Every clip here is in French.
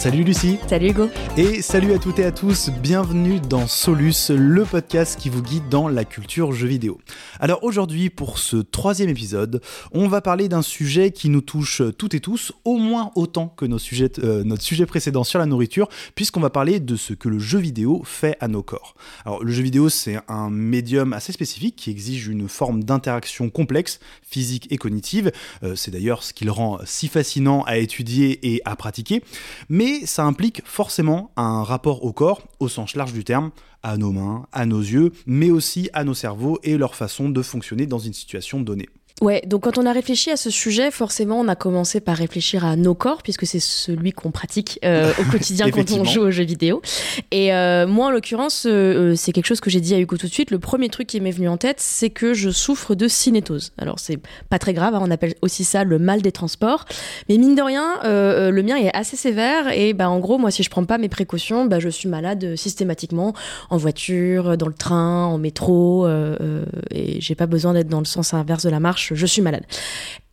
Salut Lucie. Salut Hugo. Et salut à toutes et à tous, bienvenue dans Solus, le podcast qui vous guide dans la culture jeu vidéo. Alors aujourd'hui, pour ce troisième épisode, on va parler d'un sujet qui nous touche toutes et tous, au moins autant que euh, notre sujet précédent sur la nourriture, puisqu'on va parler de ce que le jeu vidéo fait à nos corps. Alors le jeu vidéo, c'est un médium assez spécifique qui exige une forme d'interaction complexe, physique et cognitive. Euh, c'est d'ailleurs ce qui le rend si fascinant à étudier et à pratiquer. Mais ça implique forcément un rapport au corps, au sens large du terme, à nos mains, à nos yeux, mais aussi à nos cerveaux et leur façon de fonctionner dans une situation donnée. Ouais, donc quand on a réfléchi à ce sujet, forcément, on a commencé par réfléchir à nos corps, puisque c'est celui qu'on pratique euh, au quotidien quand on joue aux jeux vidéo. Et euh, moi, en l'occurrence, euh, c'est quelque chose que j'ai dit à Hugo tout de suite. Le premier truc qui m'est venu en tête, c'est que je souffre de cinétose. Alors, c'est pas très grave, hein, on appelle aussi ça le mal des transports. Mais mine de rien, le mien est assez sévère. Et bah, en gros, moi, si je prends pas mes précautions, bah, je suis malade systématiquement en voiture, dans le train, en métro. et j'ai pas besoin d'être dans le sens inverse de la marche je suis malade.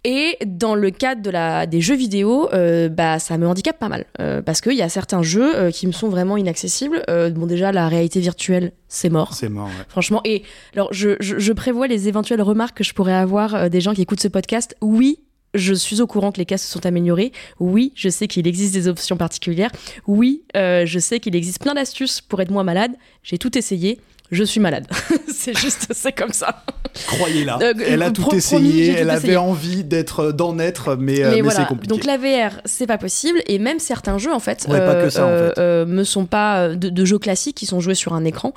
Et dans le cadre de la, des jeux vidéo, euh, bah, ça me handicape pas mal. Euh, parce qu'il y a certains jeux euh, qui me sont vraiment inaccessibles. bon, déjà, la réalité virtuelle, c'est mort. C'est mort, Franchement. Et alors, je, je, prévois les éventuelles remarques que je pourrais avoir des gens qui écoutent ce podcast. Oui, je suis au courant que les cas se sont améliorés. Oui, je sais qu'il existe des options particulières. Oui, je sais qu'il existe plein d'astuces pour être moins malade. J'ai tout essayé je suis malade. c'est juste, c'est comme ça. Croyez-la. elle a tout essayé, elle avait envie d'être, d'en être, mais, euh, mais, c'est compliqué. Donc la VR, c'est pas possible, et même certains jeux, en fait, euh, euh, me sont pas de, jeux classiques qui sont joués sur un écran.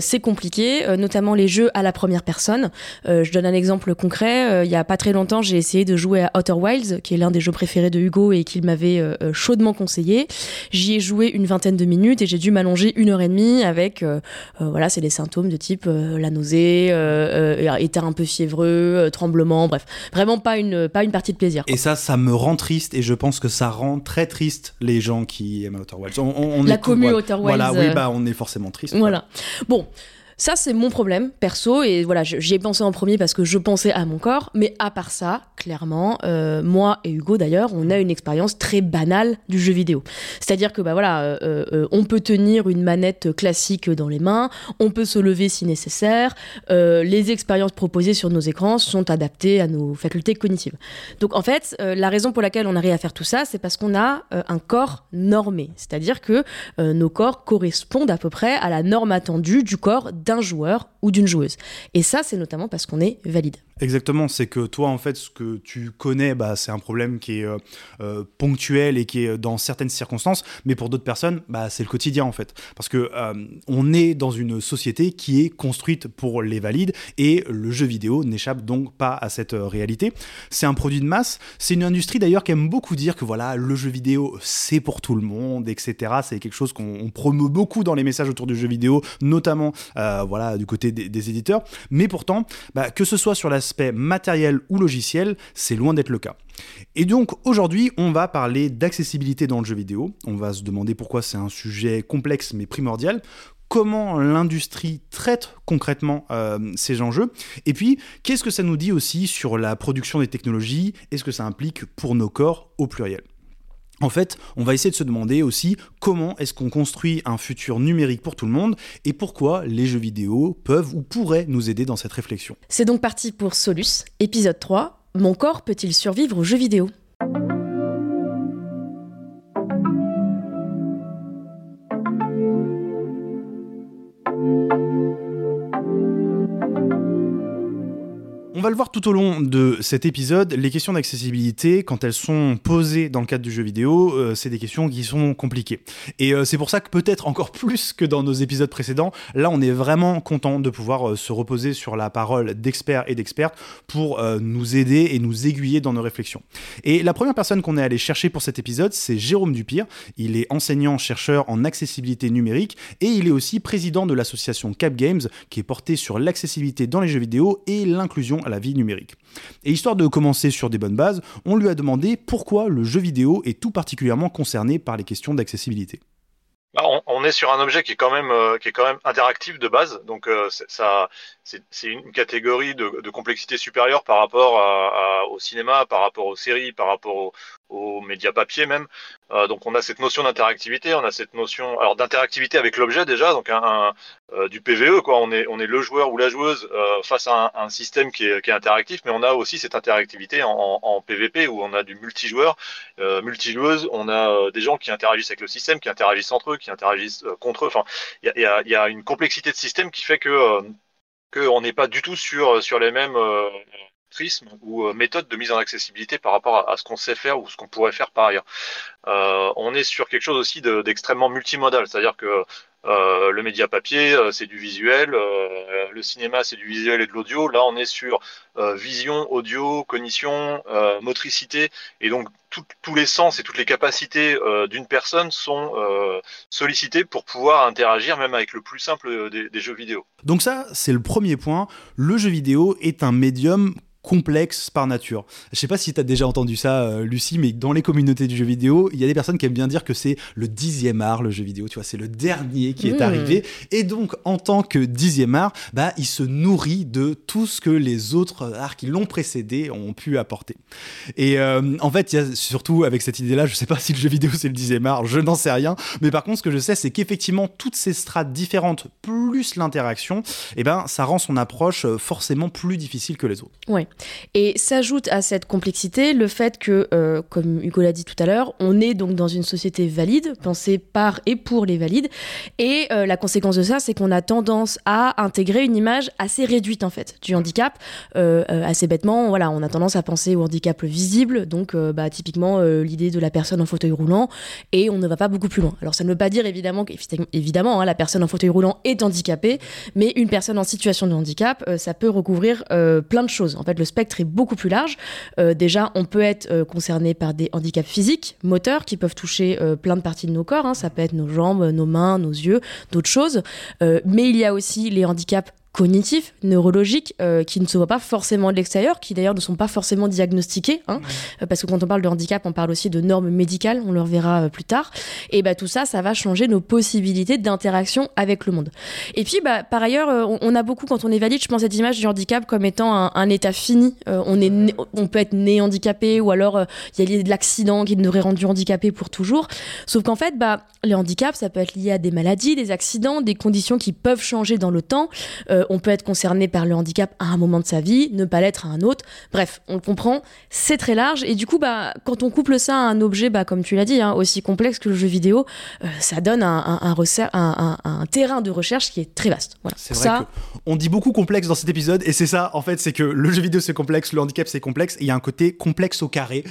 c'est compliqué, notamment les jeux à la première personne. je donne un exemple concret. il y a pas très longtemps, j'ai essayé de jouer à Outer Wilds, qui est l'un des jeux préférés de Hugo et qu'il m'avait chaudement conseillé. J'y ai joué une vingtaine de minutes et j'ai dû m'allonger une heure et demie avec, voilà, c'est des symptômes de type euh, la nausée, euh, euh, état un peu fiévreux, tremblement, bref, vraiment pas une, pas une partie de plaisir. Et ça, ça me rend triste et je pense que ça rend très triste les gens qui aiment Outer Wilds. On, la commune Outer Wilds. Voilà, oui, bah on est forcément triste. Voilà. Bon. Ça, c'est mon problème perso, et voilà, j'y ai pensé en premier parce que je pensais à mon corps, mais à part ça, clairement, euh, moi et Hugo d'ailleurs, on a une expérience très banale du jeu vidéo. C'est-à-dire que, bah voilà, euh, euh, on peut tenir une manette classique dans les mains, on peut se lever si nécessaire, les expériences proposées sur nos écrans sont adaptées à nos facultés cognitives. Donc en fait, la raison pour laquelle on arrive à faire tout ça, c'est parce qu'on a un corps normé, c'est-à-dire que nos corps correspondent à peu près à la norme attendue du corps d'un d'un joueur ou d'une joueuse. Et ça, c'est notamment parce qu'on est valide. Exactement, c'est que toi, en fait, ce que tu connais, bah, c'est un problème qui est euh, euh, ponctuel et qui est dans certaines circonstances, mais pour d'autres personnes, bah, c'est le quotidien, en fait. Parce que euh, on est dans une société qui est construite pour les valides et le jeu vidéo n'échappe donc pas à cette réalité. C'est un produit de masse, c'est une industrie d'ailleurs qui aime beaucoup dire que voilà, le jeu vidéo, c'est pour tout le monde, etc. C'est quelque chose qu'on promeut beaucoup dans les messages autour du jeu vidéo, notamment voilà, du côté des, éditeurs. Mais pourtant, bah, que ce soit sur la matériel ou logiciel, c'est loin d'être le cas. Et donc aujourd'hui, on va parler d'accessibilité dans le jeu vidéo. On va se demander pourquoi c'est un sujet complexe mais primordial comment l'industrie traite concrètement euh, ces enjeux, et puis qu'est-ce que ça nous dit aussi sur la production des technologies? Et ce que ça implique pour nos corps au pluriel? En fait, on va essayer de se demander aussi comment est-ce qu'on construit un futur numérique pour tout le monde et pourquoi les jeux vidéo peuvent ou pourraient nous aider dans cette réflexion. C'est donc parti pour Solus, épisode 3. Mon corps peut-il survivre aux jeux vidéo? Va le voir tout au long de cet épisode, les questions d'accessibilité, quand elles sont posées dans le cadre du jeu vidéo, euh, c'est des questions qui sont compliquées. Et euh, c'est pour ça que peut-être encore plus que dans nos épisodes précédents, là on est vraiment content de pouvoir euh, se reposer sur la parole d'experts et d'expertes pour nous aider et nous aiguiller dans nos réflexions. Et la première personne qu'on est allé chercher pour cet épisode, c'est Jérôme Dupire. Il est enseignant-chercheur en accessibilité numérique et il est aussi président de l'association Cap Games qui est portée sur l'accessibilité dans les jeux vidéo et l'inclusion vie numérique. Et histoire de commencer sur des bonnes bases, on lui a demandé pourquoi le jeu vidéo est tout particulièrement concerné par les questions d'accessibilité. Bah, on, est sur un objet qui est quand même euh, qui est quand même interactif de base, donc euh, ça c'est une catégorie de, complexité supérieure par rapport au cinéma, par rapport aux séries, par rapport aux médias papier même. Euh, donc on a cette notion d'interactivité, on a cette notion alors d'interactivité avec l'objet déjà, donc un, euh, du PVE quoi. On est on est le joueur ou la joueuse euh, face à un, système qui est, qui est, interactif, mais on a aussi cette interactivité en, en, PVP où on a du multijoueur, multijoueuse, on a des gens qui interagissent avec le système, qui interagissent entre eux, qui interagissent contre eux. Enfin, il y a, y a, une complexité de système qui fait que qu'on n'est pas du tout sur sur les mêmes ou euh, méthode de mise en accessibilité par rapport à, ce qu'on sait faire ou ce qu'on pourrait faire par ailleurs. Euh, on est sur quelque chose aussi d'extrêmement multimodal, c'est-à-dire que euh, le média papier, c'est du visuel, le cinéma, c'est du visuel et de l'audio. Là, on est sur vision, audio, cognition, motricité, et donc tous les sens et toutes les capacités d'une personne sont sollicités pour pouvoir interagir même avec le plus simple des, des jeux vidéo. Donc ça, c'est le premier point. Le jeu vidéo est un médium complexe par nature. Je sais pas si tu as déjà entendu ça, euh, Lucie, mais dans les communautés du jeu vidéo, il y a des personnes qui aiment bien dire que c'est le dixième art, le jeu vidéo, tu vois, c'est le dernier qui est mmh. arrivé. Et donc, en tant que dixième art, bah, il se nourrit de tout ce que les autres arts qui l'ont précédé ont pu apporter. Et euh, en fait, il y a surtout avec cette idée-là, je sais pas si le jeu vidéo c'est le dixième art, je n'en sais rien, mais par contre, ce que je sais, c'est qu'effectivement, toutes ces strates différentes, plus l'interaction, eh ben, ça rend son approche euh, forcément plus difficile que les autres. Ouais. Et s'ajoute à cette complexité le fait que, euh, comme Hugo l'a dit tout à l'heure, on est donc dans une société valide, pensée par et pour les valides. Et euh, la conséquence de ça, c'est qu'on a tendance à intégrer une image assez réduite en fait du handicap. Euh, assez bêtement, voilà, on a tendance à penser au handicap visible, donc bah, typiquement l'idée de la personne en fauteuil roulant, et on ne va pas beaucoup plus loin. Alors ça ne veut pas dire évidemment qu'évidemment hein, la personne en fauteuil roulant est handicapée, mais une personne en situation de handicap, ça peut recouvrir plein de choses. En fait, le spectre est beaucoup plus large. Euh, déjà, on peut être euh, concerné par des handicaps physiques, moteurs, qui peuvent toucher euh, plein de parties de nos corps. Hein. Ça peut être nos jambes, nos mains, nos yeux, d'autres choses. mais il y a aussi les handicaps cognitifs, neurologiques, euh, qui ne se voient pas forcément de l'extérieur, qui d'ailleurs ne sont pas forcément diagnostiqués, hein, euh, parce que quand on parle de handicap, on parle aussi de normes médicales, on le reverra euh, plus tard. Et bah, tout ça, ça va changer nos possibilités d'interaction avec le monde. Et puis, bah, par ailleurs, on, a beaucoup, quand on est valide, je pense cette image du handicap comme étant un, état fini. on, est on peut être né handicapé, ou alors il y a de l'accident qui nous aurait rendu handicapé pour toujours. Sauf qu'en fait, bah, les handicaps, ça peut être lié à des maladies, des accidents, des conditions qui peuvent changer dans le temps. Euh, on peut être concerné par le handicap à un moment de sa vie, ne pas l'être à un autre. Bref, on le comprend, c'est très large. Et du coup, bah, quand on couple ça à un objet, bah, comme tu l'as dit, hein, aussi complexe que le jeu vidéo, euh, ça donne un, un, terrain de recherche qui est très vaste. C'est vrai ça... on dit beaucoup complexe dans cet épisode, et c'est ça, en fait, c'est que le jeu vidéo c'est complexe, le handicap c'est complexe, et il y a un côté complexe au carré.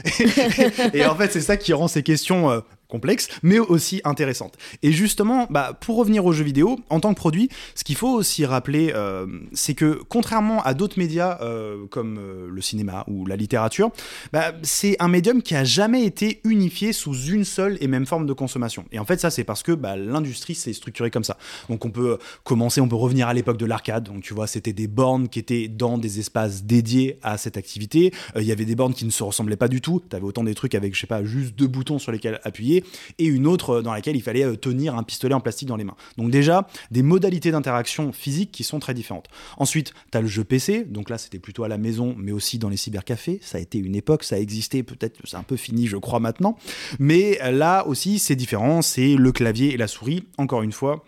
et en fait, c'est ça qui rend ces questions euh, complexe, mais aussi intéressante. Et justement, bah, pour revenir aux jeux vidéo, en tant que produit, ce qu'il faut aussi rappeler, euh, c'est que contrairement à d'autres médias euh, comme euh, le cinéma ou la littérature, bah, c'est un médium qui a jamais été unifié sous une seule et même forme de consommation. Et en fait, ça, c'est parce que bah, l'industrie s'est structurée comme ça. Donc, on peut commencer, on peut revenir à l'époque de l'arcade. Donc, tu vois, c'était des bornes qui étaient dans des espaces dédiés à cette activité. Il y avait des bornes qui ne se ressemblaient pas du tout. Tu avais autant des trucs avec, je sais pas, juste deux boutons sur lesquels appuyer et une autre euh, dans laquelle il fallait euh, tenir un pistolet en plastique dans les mains. Donc déjà, des modalités d'interaction physique qui sont très différentes. Ensuite, tu as le jeu PC, donc là c'était plutôt à la maison, mais aussi dans les cybercafés. Ça a été une époque, ça a existé, peut-être c'est un peu fini, je crois maintenant. Mais là aussi, c'est différent, c'est le clavier et la souris, encore une fois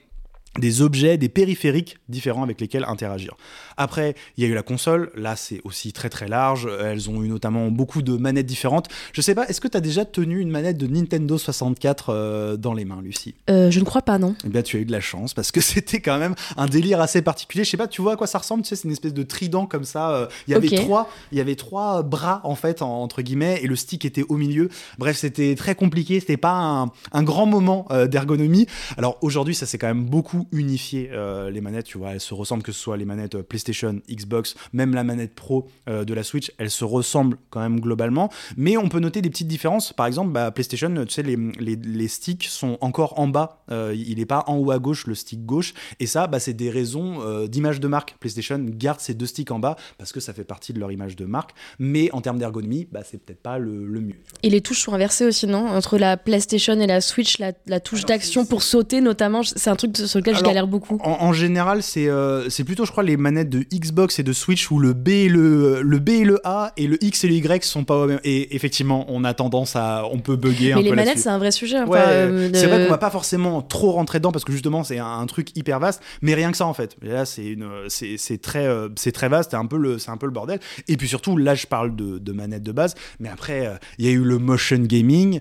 des objets, des périphériques différents avec lesquels interagir. Après, il y a eu la console, là c'est aussi très très large, elles ont eu notamment beaucoup de manettes différentes. Je sais pas, est-ce que tu as déjà tenu une manette de Nintendo 64 euh, dans les mains, Lucie? Euh, Je ne crois pas, non. Eh bien, tu as eu de la chance, parce que c'était quand même un délire assez particulier. Je sais pas, tu vois à quoi ça ressemble, tu sais, c'est une espèce de trident comme ça. Euh, il y avait trois, il y avait trois bras, en fait, entre guillemets, et le stick était au milieu. Bref, c'était très compliqué, c'était pas un, un, grand moment d'ergonomie. Alors aujourd'hui, ça c'est quand même beaucoup unifier euh, les manettes, tu vois, elles se ressemblent que ce soit les manettes euh, PlayStation, Xbox, même la manette Pro euh, de la Switch, elles se ressemblent quand même globalement, mais on peut noter des petites différences. Par exemple, bah, PlayStation, tu sais, les, les, sticks sont encore en bas, il n'est pas en haut à gauche le stick gauche, et ça, bah, c'est des raisons d'image de marque. PlayStation garde ces deux sticks en bas parce que ça fait partie de leur image de marque, mais en termes d'ergonomie, bah, c'est peut-être pas le, mieux. Et les touches sont inversées aussi, non? Entre la PlayStation et la Switch, la, touche d'action pour sauter notamment, c'est un truc sur lequel je galère beaucoup. En, général, c'est c'est plutôt, je crois, les manettes de Xbox et de Switch où le B et le, le B et le A et le X et le Y sont pas Et effectivement, on a tendance à. On peut bugger un peu. Mais les manettes, c'est un vrai sujet. C'est vrai qu'on va pas forcément trop rentrer dedans parce que justement, c'est un, truc hyper vaste, mais rien que ça en fait. Et là, c'est c'est très, c'est très vaste, c'est un, peu le, un peu le bordel. Et puis surtout, là, je parle de, de manettes de base, mais après, il y a eu le motion gaming.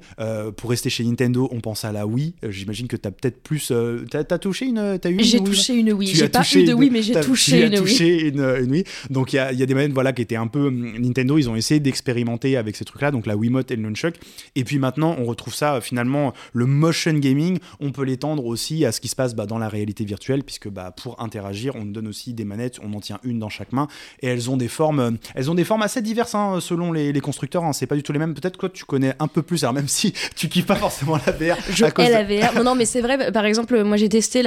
pour rester chez Nintendo, on pense à la Wii. J'imagine que tu as peut-être plus. tu as, touché une. As eu J'ai touché une Wii. J'ai pas eu de Wii, mais j'ai touché, une, touché Une, Wii. Donc il y a, y a, des manettes voilà, qui étaient un peu. Nintendo, ils ont essayé d'expérimenter avec ces trucs-là, donc la Wiimote et le Nunchuk. Et puis maintenant, on retrouve ça finalement, le motion gaming, on peut l'étendre aussi à ce qui se passe bah, dans la réalité virtuelle, puisque bah, pour interagir, on donne aussi des manettes, on en tient une dans chaque main, et elles ont des formes, elles ont des formes assez diverses hein, selon les, constructeurs. Hein, c'est pas du tout les mêmes. Peut-être que tu connais un peu plus, alors même si tu kiffes pas forcément la VR. Je hais la VR. Non, non, mais c'est vrai. Par exemple, moi j'ai testé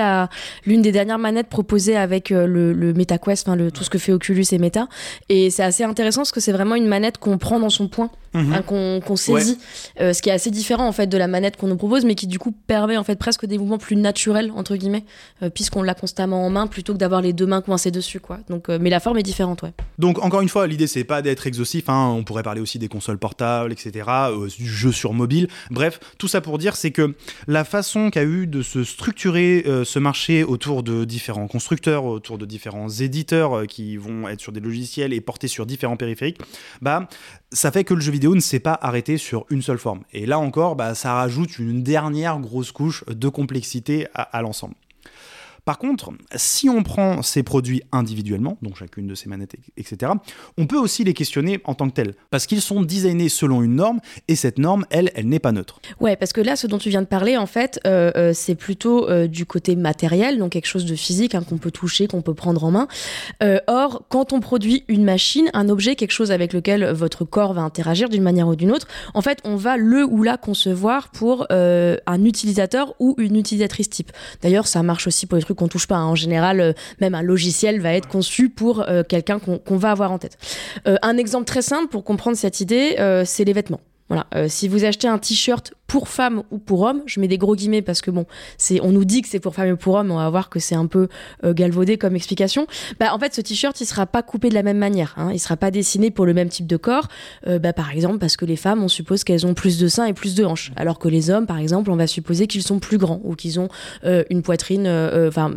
l'une des dernières manettes proposées avec euh, le, le MetaQuest, enfin le, tout ce que fait Oculus et Meta, et c'est assez intéressant parce que c'est vraiment une manette qu'on prend dans son poing, mhm. hein, qu'on saisit, euh, ce qui est assez différent en fait de la manette qu'on nous propose, mais qui du coup permet en fait presque des mouvements plus naturels entre guillemets, euh, puisqu'on l'a constamment en main plutôt que d'avoir les deux mains coincées dessus, quoi. Donc, mais la forme est différente, ouais. Donc encore une fois, l'idée c'est pas d'être exhaustif. Hein. On pourrait parler aussi des consoles portables, etc., du jeu sur mobile. Bref, tout ça pour dire c'est que la façon qu'a eu de se structurer ce marché autour de différents constructeurs, autour de différents éditeurs qui vont être sur des logiciels et porter sur différents périphériques, bah ça fait que le jeu vidéo ne s'est pas arrêté sur une seule forme. Et là encore, bah, ça rajoute une dernière grosse couche de complexité à l'ensemble. Par contre, si on prend ces produits individuellement, donc chacune de ces manettes, etc., on peut aussi les questionner en tant que tels, parce qu'ils sont designés selon une norme, et cette norme, elle, elle n'est pas neutre. Ouais, parce que là, ce dont tu viens de parler, en fait, euh, euh, c'est plutôt euh, du côté matériel, donc quelque chose de physique hein, qu'on peut toucher, qu'on peut prendre en main. or, quand on produit une machine, un objet, quelque chose avec lequel votre corps va interagir d'une manière ou d'une autre, en fait, on va le ou la concevoir pour un utilisateur ou une utilisatrice type. D'ailleurs, ça marche aussi pour les trucs qu'on touche pas. Hein. En général, euh, même un logiciel va être conçu pour euh, quelqu'un qu'on va avoir en tête. Euh, un exemple très simple pour comprendre cette idée, c'est les vêtements. Voilà. si vous achetez un t-shirt pour femme ou pour homme. Je mets des gros guillemets parce que bon, c'est, on nous dit que c'est pour femme et pour homme, on va voir que c'est un peu euh, galvaudé comme explication. Bah, en fait, ce t-shirt, il sera pas coupé de la même manière. Hein. Il sera pas dessiné pour le même type de corps. Euh, bah, par exemple, parce que les femmes, on suppose qu'elles ont plus de seins et plus de hanches, alors que les hommes, par exemple, on va supposer qu'ils sont plus grands ou qu'ils ont euh, une poitrine, enfin,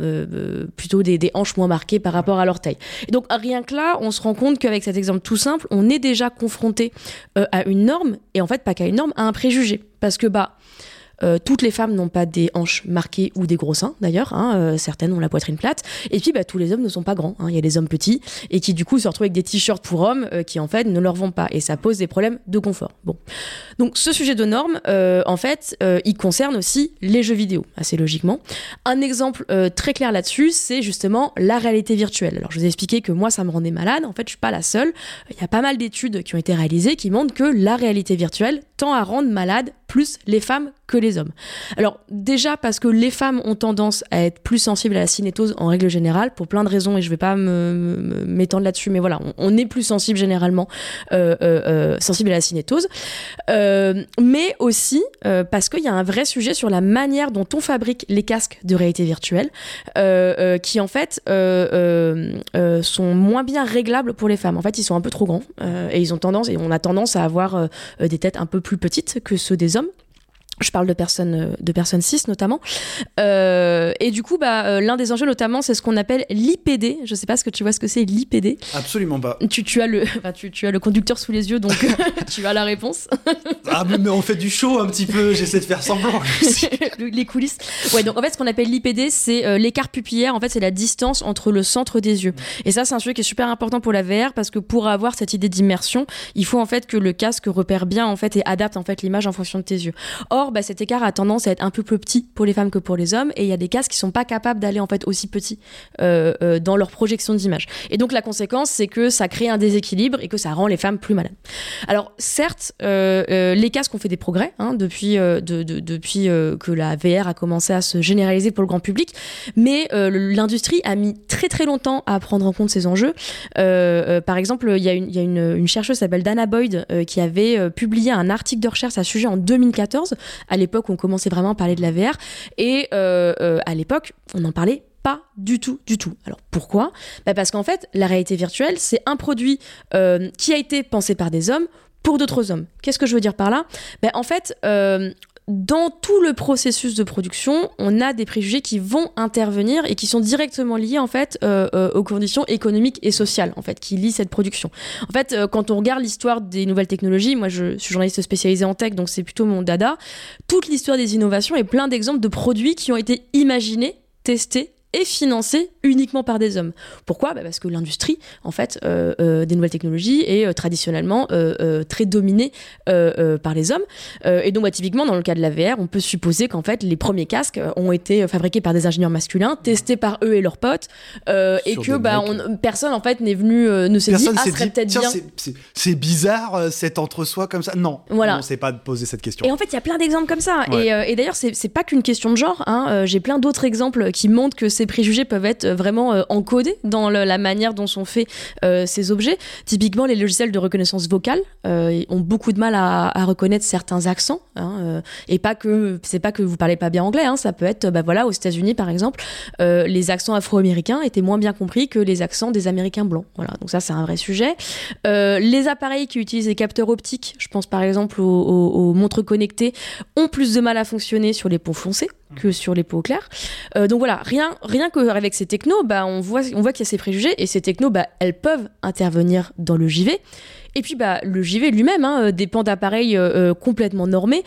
plutôt des, des, hanches moins marquées par rapport à leur taille. Et donc, rien que là, on se rend compte qu'avec cet exemple tout simple, on est déjà confronté à une norme et en fait, pas qu'à une norme, à un préjugé. Parce que, bah, euh, toutes les femmes n'ont pas des hanches marquées ou des gros seins d'ailleurs, hein, euh, certaines ont la poitrine plate. Et puis bah, tous les hommes ne sont pas grands. Hein. Il y a des hommes petits et qui du coup se retrouvent avec des t-shirts pour hommes euh, qui en fait ne leur vont pas et ça pose des problèmes de confort. Bon, donc ce sujet de normes, en fait, il concerne aussi les jeux vidéo assez logiquement. Un exemple très clair là-dessus, c'est justement la réalité virtuelle. Alors je vous ai expliqué que moi ça me rendait malade. En fait, je suis pas la seule. Il y a pas mal d'études qui ont été réalisées qui montrent que la réalité virtuelle tend à rendre malade plus les femmes que les hommes. Alors déjà parce que les femmes ont tendance à être plus sensibles à la cinétose en règle générale, pour plein de raisons, et je vais pas m'étendre là-dessus, mais voilà, on, est plus sensible généralement, euh, euh, euh, sensible à la cinétose, mais aussi parce qu'il y a un vrai sujet sur la manière dont on fabrique les casques de réalité virtuelle, qui en fait sont moins bien réglables pour les femmes. En fait, ils sont un peu trop grands, et ils ont tendance, et on a tendance à avoir des têtes un peu plus petites que ceux des hommes. Je parle de personnes euh, de personnes cis notamment. Euh, et du coup, bah, euh, l'un des enjeux notamment, c'est ce qu'on appelle l'IPD. Je sais pas ce que tu vois ce que c'est l'IPD. Absolument pas. Tu, tu as le, tu, tu, as le conducteur sous les yeux, donc tu as la réponse. ah mais on fait du show un petit peu. J'essaie de faire semblant. les coulisses. Ouais, donc en fait, ce qu'on appelle l'IPD, c'est l'écart pupillaire. En fait, c'est la distance entre le centre des yeux. Et ça, c'est un sujet qui est super important pour la VR parce que pour avoir cette idée d'immersion, il faut en fait que le casque repère bien en fait et adapte en fait l'image en fonction de tes yeux. Or bah, cet écart a tendance à être un peu plus petit pour les femmes que pour les hommes, et il y a des casques qui sont pas capables d'aller en fait aussi petits euh, euh, dans leur projection d'image. Et donc la conséquence, c'est que ça crée un déséquilibre et que ça rend les femmes plus malades. Alors certes, euh, les casques ont fait des progrès hein, depuis, depuis que la VR a commencé à se généraliser pour le grand public, mais l'industrie a mis très très longtemps à prendre en compte ces enjeux. par exemple, il y a une chercheuse qui s'appelle Dana Boyd qui avait publié un article de recherche à ce sujet en 2014, à l'époque où on commençait vraiment à parler de la VR, et à l'époque, on en parlait pas du tout, du tout. Alors pourquoi? Bah Parce qu'en fait, la réalité virtuelle, c'est un produit euh, qui a été pensé par des hommes pour d'autres hommes. Qu'est-ce que je veux dire par là? Bah, En fait, euh, dans tout le processus de production, on a des préjugés qui vont intervenir et qui sont directement liés en fait euh, aux conditions économiques et sociales en fait qui lient cette production. En fait, quand on regarde l'histoire des nouvelles technologies, moi je suis journaliste spécialisé en tech, donc c'est plutôt mon dada. Toute l'histoire des innovations est plein d'exemples de produits qui ont été imaginés, testés est financé uniquement par des hommes. Pourquoi? Bah, Parce que l'industrie, en fait, euh, euh, des nouvelles technologies est euh, traditionnellement très dominée par les hommes. et donc, bah, typiquement, dans le cas de la VR, on peut supposer qu'en fait, les premiers casques ont été fabriqués par des ingénieurs masculins, testés par eux et leurs potes, et que bah, personne, en fait, n'est venu, ne s'est dit, ah, serait peut-être bien. C'est bizarre, cet entre-soi comme ça. Non, voilà. on ne s'est pas posé cette question. Et en fait, il y a plein d'exemples comme ça. Et, et d'ailleurs, c'est pas qu'une question de genre. Hein. J'ai plein d'autres exemples qui montrent que ces préjugés peuvent être vraiment euh, encodés dans la manière dont sont faits euh, ces objets. Typiquement, les logiciels de reconnaissance vocale euh, ont beaucoup de mal à, reconnaître certains accents. Hein, et pas que c'est pas que vous parlez pas bien anglais. Hein, ça peut être, bah voilà, aux États-Unis par exemple, les accents afro-américains étaient moins bien compris que les accents des Américains blancs. Voilà, donc ça c'est un vrai sujet. les appareils qui utilisent des capteurs optiques, je pense par exemple aux, aux montres connectées, ont plus de mal à fonctionner sur les ponts foncés que sur les peaux claires. Euh, donc voilà, rien, rien qu'avec ces technos, bah, on voit, on voit qu'il y a ces préjugés et ces technos, bah, elles peuvent intervenir dans le JV. Et puis bah, le JV lui-même hein, dépend d'appareils euh, euh, complètement normés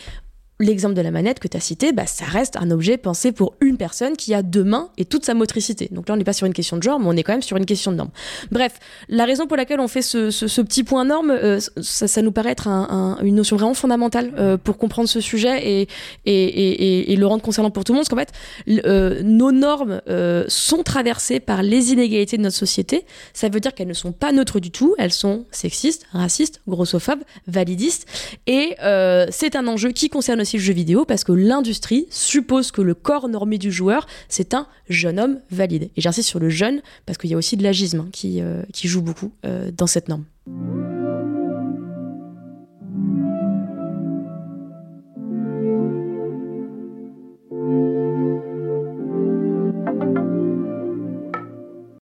l'exemple de la manette que tu as cité, bah, ça reste un objet pensé pour une personne qui a deux mains et toute sa motricité. Donc là, on n'est pas sur une question de genre, mais on est quand même sur une question de norme. Bref, la raison pour laquelle on fait ce, petit point norme, euh, ça, nous paraît être une notion vraiment fondamentale euh, pour comprendre ce sujet et, le rendre concernant pour tout le monde. Parce qu'en fait, euh, nos normes sont traversées par les inégalités de notre société. Ça veut dire qu'elles ne sont pas neutres du tout. Elles sont sexistes, racistes, grossophobes, validistes. Et c'est un enjeu qui concerne aussi le jeu vidéo parce que l'industrie suppose que le corps normé du joueur, c'est un jeune homme valide. Et j'insiste sur le jeune parce qu'il y a aussi de l'agisme hein, qui, euh, qui joue beaucoup euh, dans cette norme.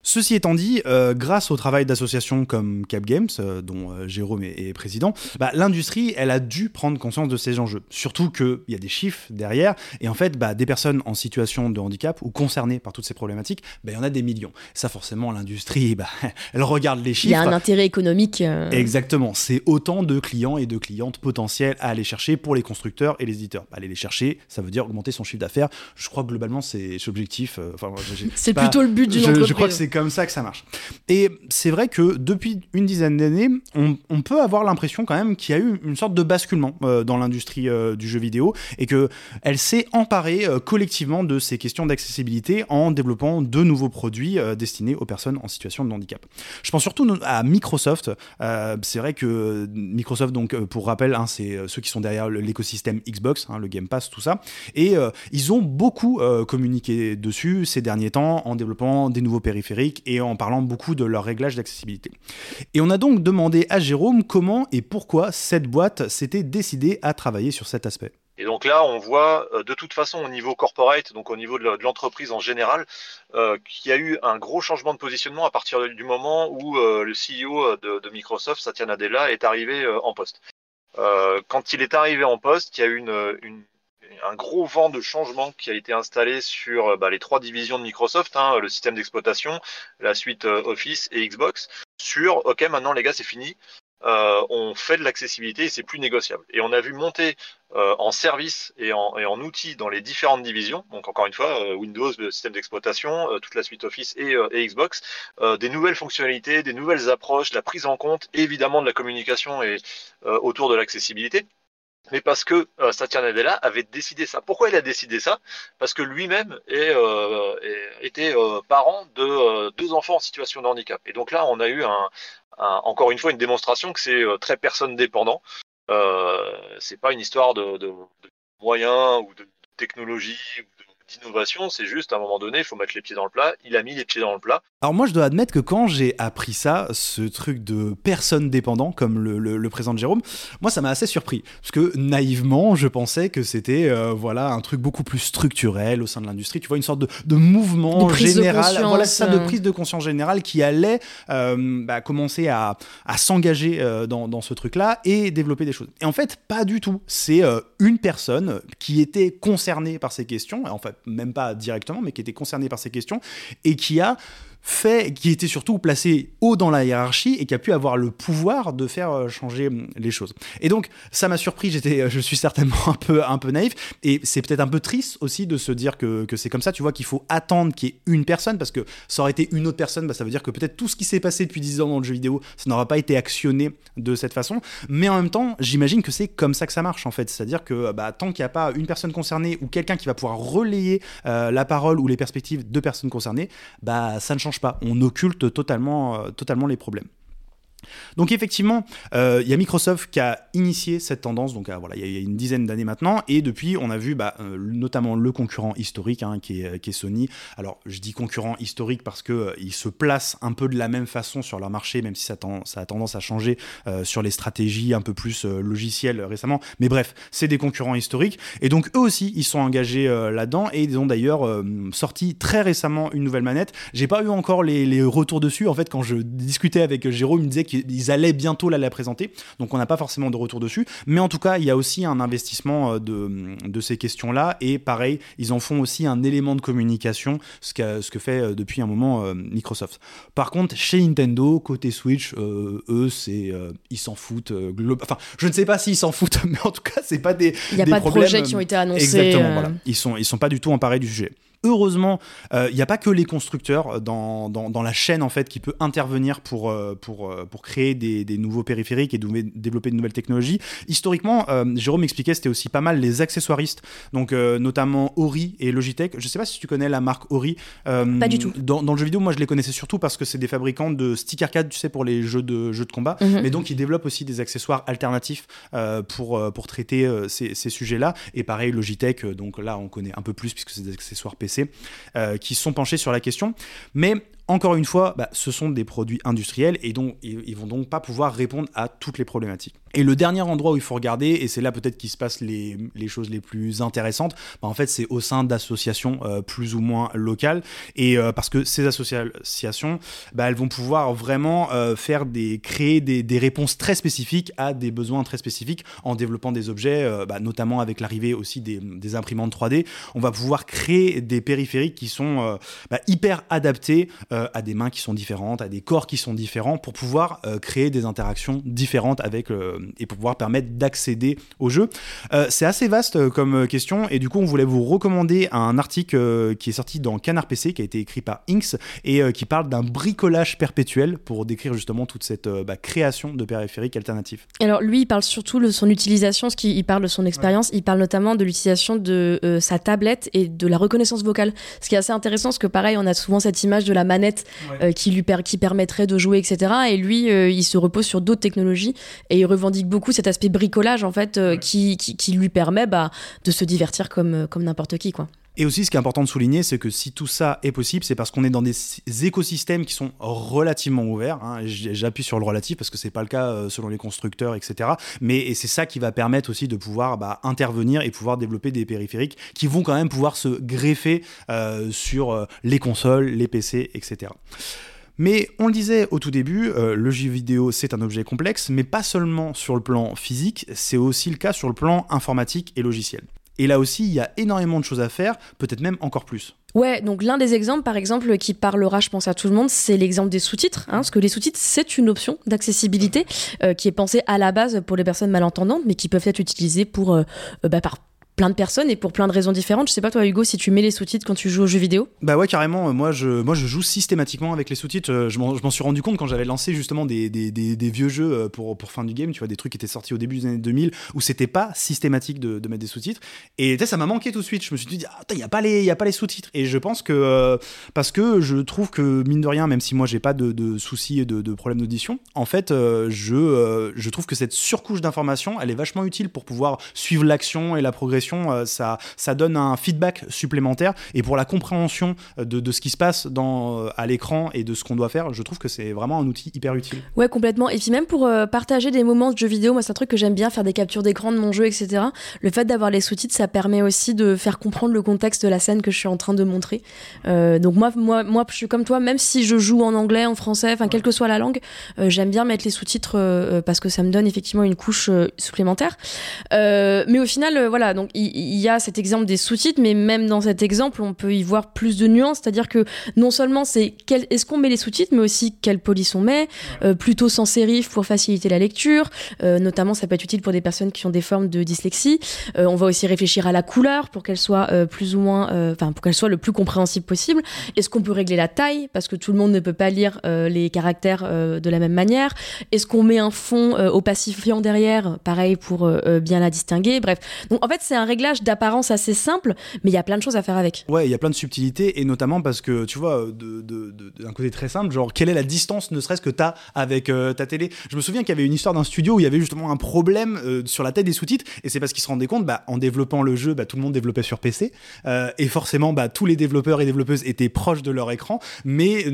Ceci étant dit, euh, grâce au travail d'associations comme Cap Games, euh, dont euh, Jérôme est, président, bah, l'industrie, elle a dû prendre conscience de ces enjeux. Surtout qu'il y a des chiffres derrière, et en fait, bah, des personnes en situation de handicap ou concernées par toutes ces problématiques, bah, il y en a des millions. Ça, forcément, l'industrie, bah, elle regarde les chiffres. Il y a un intérêt économique. Exactement. C'est autant de clients et de clientes potentiels à aller chercher pour les constructeurs et les éditeurs. Aller les chercher, ça veut dire augmenter son chiffre d'affaires. Je crois que globalement, c'est l'objectif. c'est plutôt le but d'une entreprise. Je crois que comme ça que ça marche. Et c'est vrai que depuis une dizaine d'années, on, peut avoir l'impression quand même qu'il y a eu une sorte de basculement euh, dans l'industrie euh, du jeu vidéo et que elle s'est emparée euh, collectivement de ces questions d'accessibilité en développant de nouveaux produits destinés aux personnes en situation de handicap. Je pense surtout à Microsoft. c'est vrai que Microsoft, donc pour rappel, hein, c'est ceux qui sont derrière l'écosystème Xbox, hein, le Game Pass, tout ça, et ils ont beaucoup communiqué dessus ces derniers temps en développant des nouveaux périphériques et en parlant beaucoup de leur réglage d'accessibilité. Et on a donc demandé à Jérôme comment et pourquoi cette boîte s'était décidée à travailler sur cet aspect. Et donc là, on voit euh, de toute façon au niveau corporate, donc au niveau de l'entreprise en général, euh, qu'il y a eu un gros changement de positionnement à partir du moment où euh, le CEO de, Microsoft, Satya Nadella, est arrivé en poste. quand il est arrivé en poste, il y a eu une un gros vent de changement qui a été installé sur euh, bah, les trois divisions de Microsoft, hein, le système d'exploitation, la suite euh, Office et Xbox, sur OK, maintenant les gars, c'est fini. Euh, on fait de l'accessibilité et c'est plus négociable. Et on a vu monter en service et en, outils dans les différentes divisions, donc encore une fois, Windows, le système d'exploitation, toute la suite Office et, et Xbox, des nouvelles fonctionnalités, des nouvelles approches, la prise en compte évidemment de la communication et autour de l'accessibilité mais parce que euh, Satya Nadella avait décidé ça. Pourquoi il a décidé ça? Parce que lui-même euh, était euh, parent de deux enfants en situation de handicap. Et donc là, on a eu un, encore une fois une démonstration que c'est très personne dépendant. c'est pas une histoire de, moyens ou de technologie ou d'innovation, c'est juste à un moment donné, il faut mettre les pieds dans le plat. Il a mis les pieds dans le plat. Alors moi, je dois admettre que quand j'ai appris ça, ce truc de personne dépendant, comme le, le, présente Jérôme, moi, ça m'a assez surpris. Parce que naïvement, je pensais que c'était euh, voilà un truc beaucoup plus structurel au sein de l'industrie. Tu vois, une sorte de, de mouvement général, voilà ça, de euh. prise de conscience générale qui allait euh, bah, commencer à, à s'engager dans, dans, ce truc-là et développer des choses. Et en fait, pas du tout. C'est une personne qui était concernée par ces questions. En fait, même pas directement, mais qui était concerné par ces questions, et qui a fait, qui était surtout placé haut dans la hiérarchie et qui a pu avoir le pouvoir de faire euh, changer hum, les choses. Et donc, ça m'a surpris, j'étais, euh, je suis certainement un peu, un peu naïf, et c'est peut-être un peu triste aussi de se dire que, que c'est comme ça, tu vois, qu'il faut attendre qu'il y ait une personne, parce que ça aurait été une autre personne, bah, ça veut dire que peut-être tout ce qui s'est passé depuis 10 ans dans le jeu vidéo, ça n'aura pas été actionné de cette façon, mais en même temps, j'imagine que c'est comme ça que ça marche, en fait, c'est-à-dire que bah, tant qu'il n'y a pas une personne concernée ou quelqu'un qui va pouvoir relayer euh, la parole ou les perspectives de personnes concernées, bah, ça ne change pas. On occulte totalement, euh, totalement les problèmes. Donc effectivement, euh, il y a Microsoft qui a initié cette tendance, donc euh, voilà, il y, a une dizaine d'années maintenant, et depuis on a vu bah, euh, notamment le concurrent historique hein, qui, est, Sony. Alors je dis concurrent historique parce que il se place un peu de la même façon sur leur marché, même si ça, a tendance à changer sur les stratégies un peu plus logicielles récemment. Mais bref, c'est des concurrents historiques, et donc eux aussi ils sont engagés là-dedans, et ils ont d'ailleurs sorti très récemment une nouvelle manette. J'ai pas eu encore les, les, retours dessus. En fait, quand je discutais avec Jérôme, il me disait ils allaient bientôt la, la présenter, donc on n'a pas forcément de retour dessus. Mais en tout cas, il y a aussi un investissement euh, de, de ces questions-là, et pareil, ils en font aussi un élément de communication, ce, que, ce que fait euh, depuis un moment euh, Microsoft. Par contre, chez Nintendo, côté Switch, eux, c'est ils s'en foutent. Enfin, je ne sais pas s'ils s'en foutent, mais en tout cas, c'est pas des. Il n'y a pas de projets qui ont été annoncés. Exactement, voilà. Ils sont, ils sont pas du tout emparés du sujet. Heureusement, euh, il n'y a pas que les constructeurs dans, dans, la chaîne en fait qui peut intervenir pour, euh, pour, euh, pour créer des, des, nouveaux périphériques et développer de nouvelles technologies. Historiquement, Jérôme expliquait c'était aussi pas mal les accessoiristes, donc notamment Ori et Logitech. Je ne sais pas si tu connais la marque Ori. pas du tout. Dans, dans, le jeu vidéo, moi je les connaissais surtout parce que c'est des fabricants de stick arcade, tu sais, pour les jeux de, jeux de combat. Mhm. Mais donc ils développent aussi des accessoires alternatifs pour, pour traiter ces, ces sujets-là. Et pareil, Logitech, donc là on connaît un peu plus puisque c'est des accessoires PC euh, qui sont penchés sur la question. Mais encore une fois, bah, ce sont des produits industriels et donc ils vont donc pas pouvoir répondre à toutes les problématiques. Et le dernier endroit où il faut regarder, et c'est là peut-être qu'il se passe les, choses les plus intéressantes, bah, en fait c'est au sein d'associations euh, plus ou moins locales, et euh, parce que ces associations, bah, elles vont pouvoir vraiment euh, faire des, créer des, réponses très spécifiques à des besoins très spécifiques en développant des objets, notamment avec l'arrivée aussi des, imprimantes 3D, on va pouvoir créer des périphériques qui sont hyper adaptés à des mains qui sont différentes, à des corps qui sont différents, pour pouvoir créer des interactions différentes avec et pour pouvoir permettre d'accéder au jeu. Euh, c'est assez vaste euh, comme euh, question et du coup on voulait vous recommander un article qui est sorti dans Canard PC qui a été écrit par Inks et qui parle d'un bricolage perpétuel pour décrire justement toute cette bah, création de périphériques alternatifs. Alors lui il parle surtout de son utilisation, ce qui il parle de son expérience, il parle notamment de l'utilisation de sa tablette et de la reconnaissance vocale. Ce qui est assez intéressant parce que pareil on a souvent cette image de la manette qui lui qui permettrait de jouer etc. Et lui il se repose sur d'autres technologies et il revendique beaucoup cet aspect bricolage en fait euh, qui, qui, lui permet bah, de se divertir comme, euh, comme n'importe qui quoi. Et aussi, ce qui est important de souligner, c'est que si tout ça est possible, c'est parce qu'on est dans des écosystèmes qui sont relativement ouverts. Hein. J'appuie sur le relatif parce que c'est pas le cas euh, selon les constructeurs, etc. Mais c'est ça qui va permettre aussi de pouvoir bah, intervenir et pouvoir développer des périphériques qui vont quand même pouvoir se greffer sur les consoles, les PC, etc. Mais on le disait au tout début, euh, le jeu vidéo c'est un objet complexe, mais pas seulement sur le plan physique, c'est aussi le cas sur le plan informatique et logiciel. Et là aussi, il y a énormément de choses à faire, peut-être même encore plus. Ouais, donc l'un des exemples, par exemple, qui parlera, je pense, à tout le monde, c'est l'exemple des sous-titres. Hein, parce que les sous-titres, c'est une option d'accessibilité euh, qui est pensée à la base pour les personnes malentendantes, mais qui peuvent être utilisées pour, euh, bah, par plein de personnes et pour plein de raisons différentes. Je sais pas toi Hugo si tu mets les sous-titres quand tu joues aux jeux vidéo. Bah ouais carrément. Moi je moi je joue systématiquement avec les sous-titres. Euh, je m'en suis rendu compte quand j'avais lancé justement des, des, vieux jeux euh, pour pour fin du game. Tu vois des trucs qui étaient sortis au début des années 2000 où c'était pas systématique de, mettre des sous-titres. Et ça m'a manqué tout de suite. Je me suis dit ah il y a pas les les sous-titres. Et je pense que euh, parce que je trouve que mine de rien même si moi j'ai pas de, de soucis et de, de problèmes d'audition, en fait je je trouve que cette surcouche d'informations elle est vachement utile pour pouvoir suivre l'action et la progression. Ça ça donne un feedback supplémentaire. Et pour la compréhension euh, de, ce qui se passe dans, euh, à l'écran et de ce qu'on doit faire, je trouve que c'est vraiment un outil hyper utile. Ouais, complètement. Et puis même pour euh, partager des moments de jeux vidéo, moi c'est un truc que j'aime bien, faire des captures d'écran de mon jeu, etc. Le fait d'avoir les sous-titres, ça permet aussi de faire comprendre le contexte de la scène que je suis en train de montrer. donc moi, moi, moi, je suis comme toi, même si je joue en anglais, en français, enfin quelle que soit la langue, j'aime bien mettre les sous-titres parce que ça me donne effectivement une couche supplémentaire. mais au final, voilà, donc il y, a cet exemple des sous-titres, mais même dans cet exemple, on peut y voir plus de nuances. C'est-à-dire que non seulement c'est est-ce qu'on met les sous-titres, mais aussi quelle police on met, euh, plutôt sans sérif pour faciliter la lecture. Euh, notamment, ça peut être utile pour des personnes qui ont des formes de dyslexie. Euh, on va aussi réfléchir à la couleur pour qu'elle soit plus ou moins, enfin pour qu'elle soit le plus compréhensible possible. Est-ce qu'on peut régler la taille parce que tout le monde ne peut pas lire les caractères de la même manière? Est-ce qu'on met un fond opacifiant derrière, pareil pour bien la distinguer? Bref, donc en fait c'est un réglage d'apparence assez simple, mais il y a plein de choses à faire avec. Ouais, il y a plein de subtilités, et notamment parce que, tu vois, d'un côté très simple, genre, quelle est la distance, ne serait-ce que tu as avec euh, ta télé? Je me souviens qu'il y avait une histoire d'un studio où il y avait justement un problème euh, sur la tête des sous-titres, et c'est parce qu'ils se rendaient compte, bah, en développant le jeu, bah, tout le monde développait sur PC, euh, et forcément, bah, tous les développeurs et développeuses étaient proches de leur écran, mais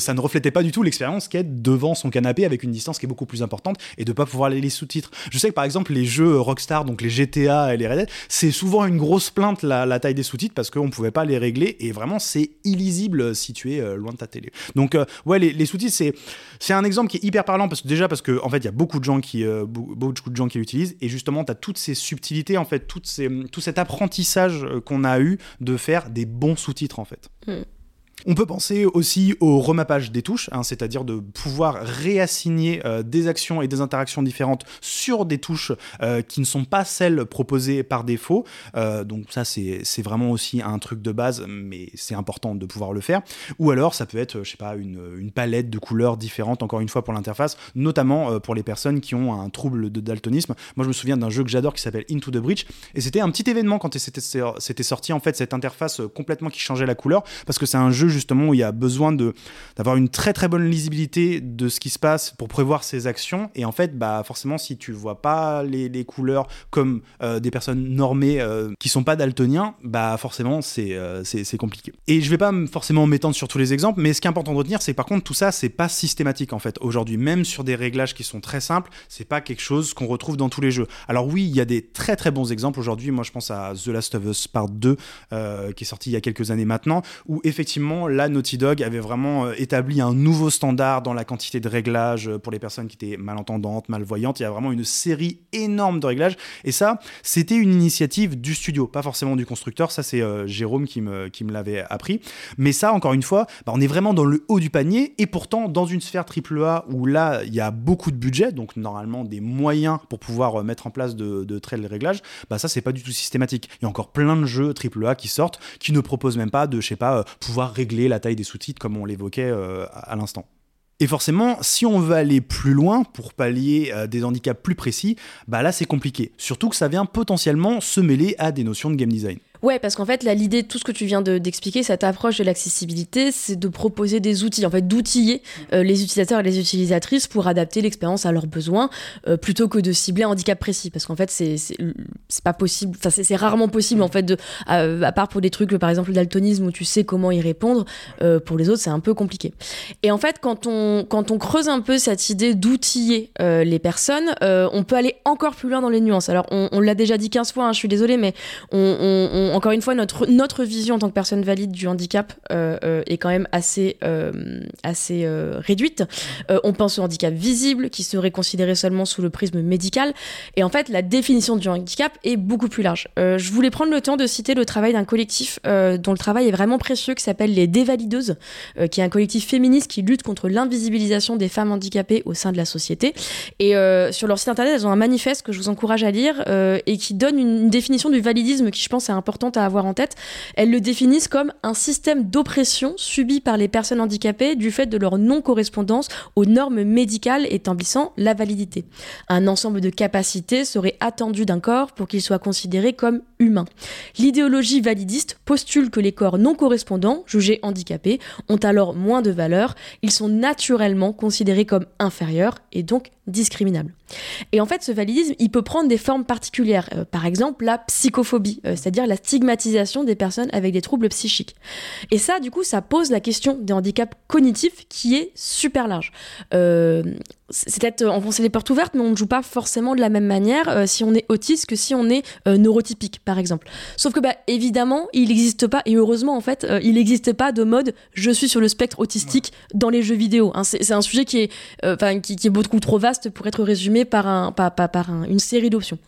ça ne reflétait pas du tout l'expérience qu'être devant son canapé avec une distance qui est beaucoup plus importante, et de pas pouvoir les, les sous-titres. Je sais que par exemple, les jeux Rockstar, donc les GTA et les Red Dead, c'est souvent une grosse plainte la, la taille des sous-titres parce qu'on pouvait pas les régler et vraiment c'est illisible si tu es euh, loin de ta télé. Donc euh, ouais, les, sous-titres c'est un exemple qui est hyper parlant parce que déjà parce que en fait il y a beaucoup de gens qui euh, qui l'utilisent et justement tu as toutes ces subtilités en fait toutes ces, tout cet apprentissage qu'on a eu de faire des bons sous-titres en fait. Hmm. On peut penser aussi au remappage des touches, hein, c'est-à-dire de pouvoir réassigner euh, des actions et des interactions différentes sur des touches euh, qui ne sont pas celles proposées par défaut. Euh, donc ça, c'est vraiment aussi un truc de base, mais c'est important de pouvoir le faire. Ou alors, ça peut être, je sais pas, une, une palette de couleurs différentes, encore une fois, pour l'interface, notamment pour les personnes qui ont un trouble de daltonisme. Moi, je me souviens d'un jeu que j'adore qui s'appelle Into the Breach, et c'était un petit événement quand c'était sorti, en fait, cette interface complètement qui changeait la couleur, parce que c'est un jeu justement où il y a besoin d'avoir une très très bonne lisibilité de ce qui se passe pour prévoir ses actions. Et en fait, bah forcément, si tu vois pas les, les couleurs comme euh, des personnes normées euh, qui sont pas daltoniens, bah forcément euh, c'est c'est compliqué. Et je vais pas forcément m'étendre sur tous les exemples, mais ce qui est important de retenir, c'est par contre tout ça, c'est pas systématique en fait. Aujourd'hui, même sur des réglages qui sont très simples, c'est pas quelque chose qu'on retrouve dans tous les jeux. Alors oui, il y a des très très bons exemples aujourd'hui. Moi, je pense à The Last of Us Part 2 qui est sorti il y a quelques années maintenant, où effectivement là, Naughty Dog avait vraiment euh, établi un nouveau standard dans la quantité de réglages euh, pour les personnes qui étaient malentendantes, malvoyantes. Il y a vraiment une série énorme de réglages. Et ça, c'était une initiative du studio, pas forcément du constructeur. Ça, c'est euh, Jérôme qui me, l'avait appris. Mais ça, encore une fois, bah, on est vraiment dans le haut du panier. Et pourtant, dans une sphère AAA où là, il y a beaucoup de budget, donc normalement des moyens pour pouvoir mettre en place de, de de réglages, bah ça, c'est pas du tout systématique. Il y a encore plein de jeux AAA qui sortent qui ne proposent même pas de, je sais pas, pouvoir régler la taille des sous-titres comme on l'évoquait euh, à l'instant. Et forcément, si on veut aller plus loin pour pallier euh, des handicaps plus précis, bah là c'est compliqué. Surtout que ça vient potentiellement se mêler à des notions de game design. Ouais, parce qu'en fait, l'idée de tout ce que tu viens d'expliquer, cette approche de l'accessibilité, c'est de proposer des outils, en fait, d'outiller euh, les utilisateurs et les utilisatrices pour adapter l'expérience à leurs besoins, euh, plutôt que de cibler un handicap précis. Parce qu'en fait, c'est pas possible, enfin, c'est rarement possible, en fait, de, à, part pour des trucs, par exemple, le daltonisme, où tu sais comment y répondre, euh, pour les autres, c'est un peu compliqué. Et en fait, quand on, quand on creuse un peu cette idée d'outiller les personnes, on peut aller encore plus loin dans les nuances. Alors, on, on l'a déjà dit 15 fois, hein, je suis désolée, mais on, on encore une fois, notre, notre vision en tant que personne valide du handicap est quand même assez, assez réduite. on pense au handicap visible, qui serait considéré seulement sous le prisme médical. Et en fait, la définition du handicap est beaucoup plus large. je voulais prendre le temps de citer le travail d'un collectif dont le travail est vraiment précieux, qui s'appelle les Dévalideuses, qui est un collectif féministe qui lutte contre l'invisibilisation des femmes handicapées au sein de la société. Et sur leur site internet, elles ont un manifeste que je vous encourage à lire et qui donne une, définition du validisme qui, je pense, est importante à avoir en tête. Elles le définissent comme un système d'oppression subi par les personnes handicapées du fait de leur non-correspondance aux normes médicales établissant la validité. Un ensemble de capacités serait attendu d'un corps pour qu'il soit considéré comme humain. L'idéologie validiste postule que les corps non correspondants, jugés handicapés, ont alors moins de valeur, ils sont naturellement considérés comme inférieurs et donc discriminables. Et en fait, ce validisme, il peut prendre des formes particulières. Euh, par exemple, la psychophobie, euh, c'est-à-dire la stigmatisation des personnes avec des troubles psychiques. Et ça, du coup, ça pose la question des handicaps cognitifs qui est super large. Euh, c'est peut-être enfoncer les portes ouvertes, mais on ne joue pas forcément de la même manière si on est autiste que si on est neurotypique, par exemple. Sauf que, bah, évidemment, il n'existe pas, et heureusement, en fait, il n'existe pas de mode je suis sur le spectre autistique dans les jeux vidéo. Hein. C'est un sujet qui est, qui, qui est beaucoup trop vaste pour être résumé par, un, par, par, une série d'options.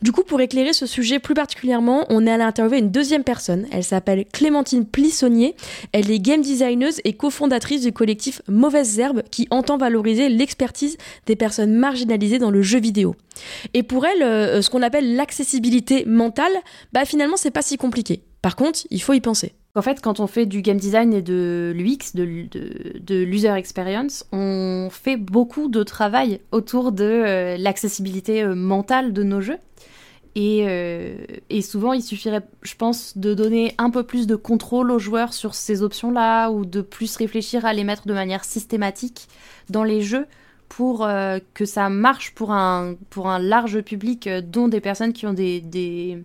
Du coup, pour éclairer ce sujet plus particulièrement, on est allé interviewer une deuxième personne. Elle s'appelle Clémentine Plissonnier. Elle est game designeuse et cofondatrice du collectif Mauvaises Herbes qui entend valoriser l'expertise des personnes marginalisées dans le jeu vidéo. Et pour elle, euh, ce qu'on appelle l'accessibilité mentale, bah finalement, c'est pas si compliqué. Par contre, il faut y penser. En fait, quand on fait du game design et de l'UX, de, l'user experience, on fait beaucoup de travail autour de euh, l'accessibilité euh, mentale de nos jeux. Et, euh, et, souvent, il suffirait, je pense, de donner un peu plus de contrôle aux joueurs sur ces options-là ou de plus réfléchir à les mettre de manière systématique dans les jeux pour que ça marche pour un, large public, dont des personnes qui ont des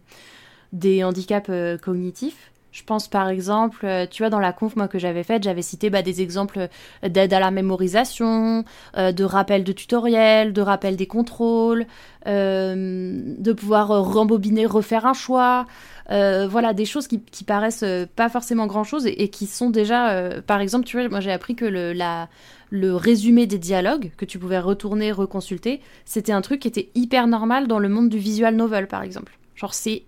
handicaps cognitifs. Je pense par exemple, euh, tu vois, dans la conf moi, que j'avais faite, j'avais cité bah, des exemples d'aide à la mémorisation, euh, de rappel de tutoriel, de rappel des contrôles, euh, de pouvoir rembobiner, refaire un choix. voilà, des choses qui, paraissent pas forcément grand-chose et, qui sont déjà, par exemple, tu vois, moi j'ai appris que le, le résumé des dialogues, que tu pouvais retourner, reconsulter, c'était un truc qui était hyper normal dans le monde du visual novel, par exemple. Genre, c'est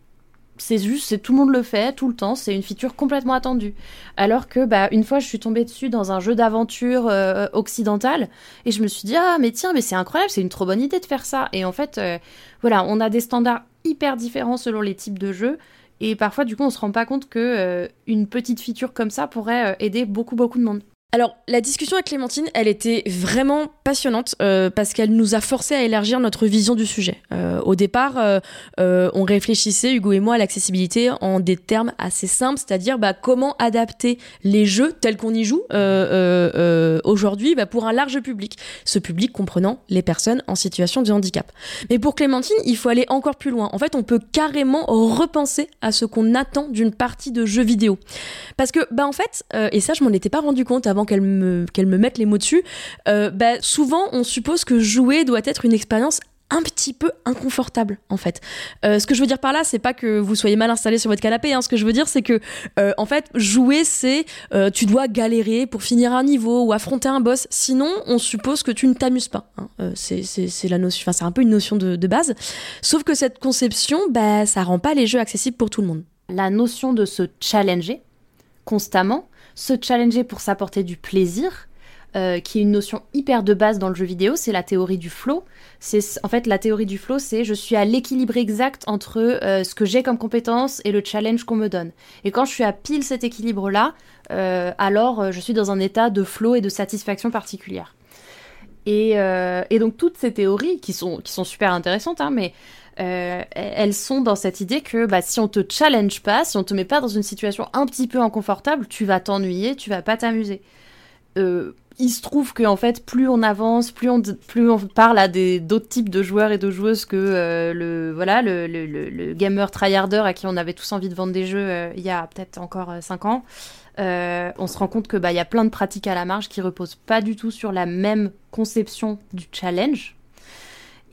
c'est juste, c'est tout le monde le fait tout le temps, c'est une feature complètement attendue. Alors que, bah, une fois, je suis tombée dessus dans un jeu d'aventure euh, occidental et je me suis dit ah mais tiens mais c'est incroyable, c'est une trop bonne idée de faire ça. Et en fait, euh, voilà, on a des standards hyper différents selon les types de jeux et parfois du coup on se rend pas compte que euh, une petite feature comme ça pourrait aider beaucoup beaucoup de monde. Alors, la discussion avec Clémentine, elle était vraiment passionnante euh, parce qu'elle nous a forcé à élargir notre vision du sujet. Euh, au départ, euh, on réfléchissait, Hugo et moi, à l'accessibilité en des termes assez simples, c'est-à-dire bah, comment adapter les jeux tels qu'on y joue aujourd'hui bah, pour un large public. Ce public comprenant les personnes en situation de handicap. Mais pour Clémentine, il faut aller encore plus loin. En fait, on peut carrément repenser à ce qu'on attend d'une partie de jeux vidéo. Parce que, bah, en fait, et ça, je m'en étais pas rendu compte avant qu'elle me, qu'elle me mette les mots dessus, euh, bah, souvent on suppose que jouer doit être une expérience un petit peu inconfortable en fait. Euh, ce que je veux dire par là, c'est pas que vous soyez mal installé sur votre canapé. Hein. Ce que je veux dire, c'est que euh, en fait, jouer, c'est tu dois galérer pour finir un niveau ou affronter un boss. Sinon, on suppose que tu ne t'amuses pas. Hein. c'est, la notion, enfin c'est un peu une notion de, de, base. Sauf que cette conception, bah, ça rend pas les jeux accessibles pour tout le monde. La notion de se challenger constamment, se challenger pour s'apporter du plaisir, euh, qui est une notion hyper de base dans le jeu vidéo, c'est la théorie du flow. C'est en fait la théorie du flow, c'est je suis à l'équilibre exact entre euh, ce que j'ai comme compétence et le challenge qu'on me donne. Et quand je suis à pile cet équilibre là, euh, alors je suis dans un état de flow et de satisfaction particulière. Et, et donc toutes ces théories qui sont qui sont super intéressantes, hein, mais euh, elles sont dans cette idée que bah, si on te challenge pas, si on te met pas dans une situation un petit peu inconfortable, tu vas t'ennuyer, tu vas pas t'amuser. Euh, il se trouve que en fait, plus on avance, plus on, plus on parle à d'autres types de joueurs et de joueuses que euh, le voilà le, le, gamer tryharder à qui on avait tous envie de vendre des jeux il y a peut-être encore 5 ans. on se rend compte que bah il y a plein de pratiques à la marge qui reposent pas du tout sur la même conception du challenge.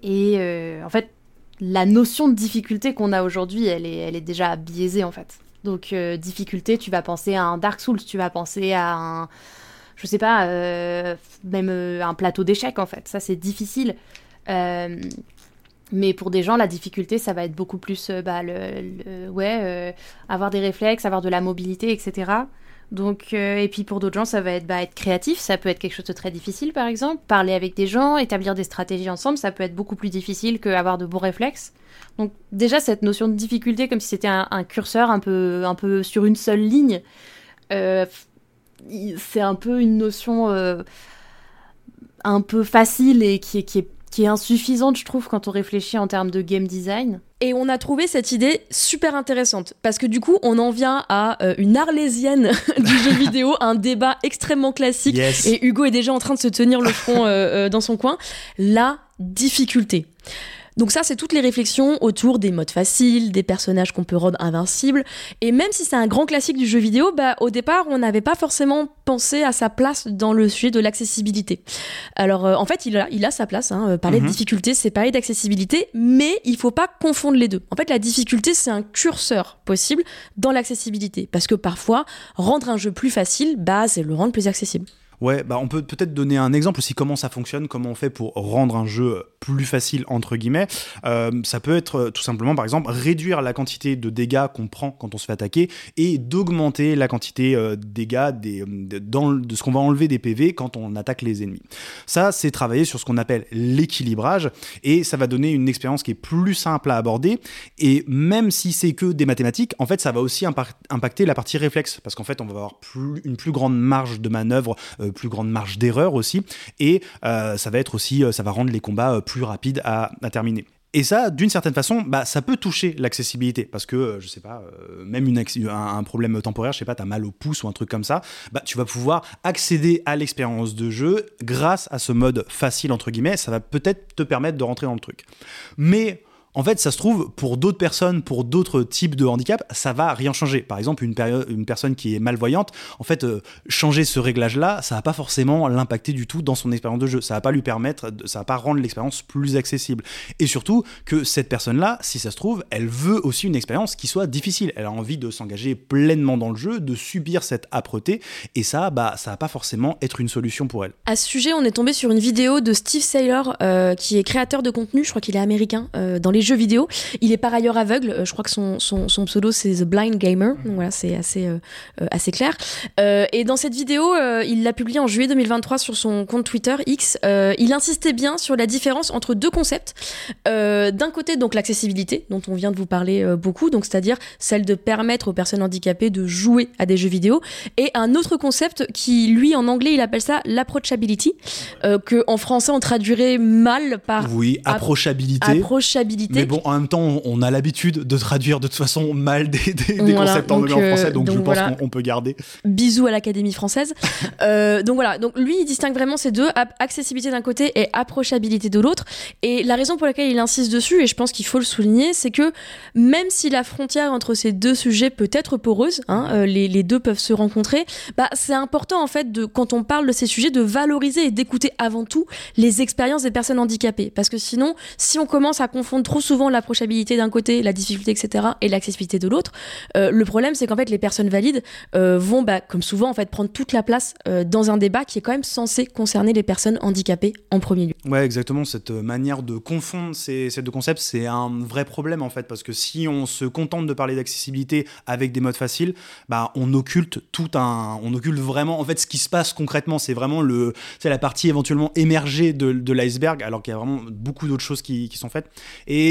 Et en fait, la notion de difficulté qu'on a aujourd'hui, elle est, déjà biaisée en fait. Donc euh, difficulté, tu vas penser à un Dark Souls, tu vas penser à un, je sais pas, euh, même euh, un plateau d'échecs en fait. Ça c'est difficile. mais pour des gens, la difficulté, ça va être beaucoup plus, bah, avoir des réflexes, avoir de la mobilité, etc. Donc, euh, et puis pour d'autres gens, ça va être bah, être créatif, ça peut être quelque chose de très difficile par exemple. Parler avec des gens, établir des stratégies ensemble, ça peut être beaucoup plus difficile qu'avoir de bons réflexes. Donc déjà, cette notion de difficulté, comme si c'était un, curseur un peu, un peu sur une seule ligne, euh, c'est un peu une notion euh, un peu facile et qui qui est qui est insuffisante, je trouve, quand on réfléchit en termes de game design. Et on a trouvé cette idée super intéressante parce que du coup, on en vient à euh, une arlésienne du jeu vidéo, un débat extrêmement classique. Et Hugo est déjà en train de se tenir le front euh, euh, dans son coin. La difficulté. Donc ça, c'est toutes les réflexions autour des modes faciles, des personnages qu'on peut rendre invincibles. Et même si c'est un grand classique du jeu vidéo, bah, au départ, on n'avait pas forcément pensé à sa place dans le sujet de l'accessibilité. Alors, euh, en fait, il a, il a sa place. Hein. Euh, parler de mhm. difficulté, c'est parler d'accessibilité, mais il faut pas confondre les deux. En fait, la difficulté, c'est un curseur possible dans l'accessibilité. Parce que parfois, rendre un jeu plus facile, bah, c'est le rendre plus accessible. Ouais, bah on peut peut-être donner un exemple aussi comment ça fonctionne, comment on fait pour rendre un jeu plus facile entre guillemets. Euh, ça peut être euh, tout simplement par exemple réduire la quantité de dégâts qu'on prend quand on se fait attaquer et d'augmenter la quantité euh, de dégâts dans, de ce qu'on va enlever des PV quand on attaque les ennemis. Ça, c'est travailler sur ce qu'on appelle l'équilibrage et ça va donner une expérience qui est plus simple à aborder et même si c'est que des mathématiques, en fait, ça va aussi impacter la partie réflexe parce qu'en fait, on va avoir une plus grande marge de manœuvre euh, plus grande marge d'erreur aussi, et euh, ça va être aussi, euh, ça va rendre les combats plus rapides à, terminer. Et ça, d'une certaine façon, bah, ça peut toucher l'accessibilité. Parce que, je sais pas, même un, problème temporaire, je sais pas, t'as mal au pouce ou un truc comme ça, bah, tu vas pouvoir accéder à l'expérience de jeu grâce à ce mode facile, entre guillemets. Ça va peut-être te permettre de rentrer dans le truc. Mais en fait, ça se trouve, pour d'autres personnes, pour d'autres types de handicap, ça va rien changer. Par exemple, une, personne qui est malvoyante, en fait, euh, changer ce réglage-là, ça va pas forcément l'impacter du tout dans son expérience de jeu. Ça va pas lui permettre, ça va pas rendre l'expérience plus accessible. Et surtout que cette personne-là, si ça se trouve, elle veut aussi une expérience qui soit difficile. Elle a envie de s'engager pleinement dans le jeu, de subir cette âpreté, et ça, bah, ça va pas forcément être une solution pour elle. À ce sujet, on est tombé sur une vidéo de Steve Saylor, euh, qui est créateur de contenu, je crois qu'il est américain, euh, dans les jeux vidéo. Il est par ailleurs aveugle. Euh, je crois que son, son, son pseudo c'est The Blind Gamer. Donc voilà, c'est assez, euh, euh, assez clair. et dans cette vidéo, il l'a publiée en juillet 2023 sur son compte Twitter X. il insistait bien sur la différence entre deux concepts. D'un côté, donc l'accessibilité, dont on vient de vous parler beaucoup, donc c'est-à-dire celle de permettre aux personnes handicapées de jouer à des jeux vidéo, et un autre concept qui, lui, en anglais, il appelle ça l'approachability, que en français on traduirait mal par oui approchabilité. Approchabilité bon, en même temps, on a l'habitude de traduire de toute façon mal des, concepts en, français, donc, je pense qu'on peut garder. Bisous à l'Académie française. Euh, donc voilà, donc lui, il distingue vraiment ces deux, accessibilité d'un côté et approchabilité de l'autre. Et la raison pour laquelle il insiste dessus, et je pense qu'il faut le souligner, c'est que même si la frontière entre ces deux sujets peut être poreuse, hein, euh, les, les, deux peuvent se rencontrer, bah, c'est important en fait, de, quand on parle de ces sujets, de valoriser et d'écouter avant tout les expériences des personnes handicapées. Parce que sinon, si on commence à confondre trop souvent l'approchabilité d'un côté, la difficulté, etc., et l'accessibilité de l'autre. Euh, le problème, c'est qu'en fait, les personnes valides euh, vont, bah, comme souvent, en fait, prendre toute la place euh, dans un débat qui est quand même censé concerner les personnes handicapées en premier lieu. Ouais, exactement. Cette manière de confondre ces, deux concepts, c'est un vrai problème, en fait, parce que si on se contente de parler d'accessibilité avec des modes faciles, bah, on occulte tout un, on occulte vraiment, en fait, ce qui se passe concrètement. C'est vraiment le, c'est la partie éventuellement émergée de, l'iceberg, alors qu'il y a vraiment beaucoup d'autres choses qui, sont faites.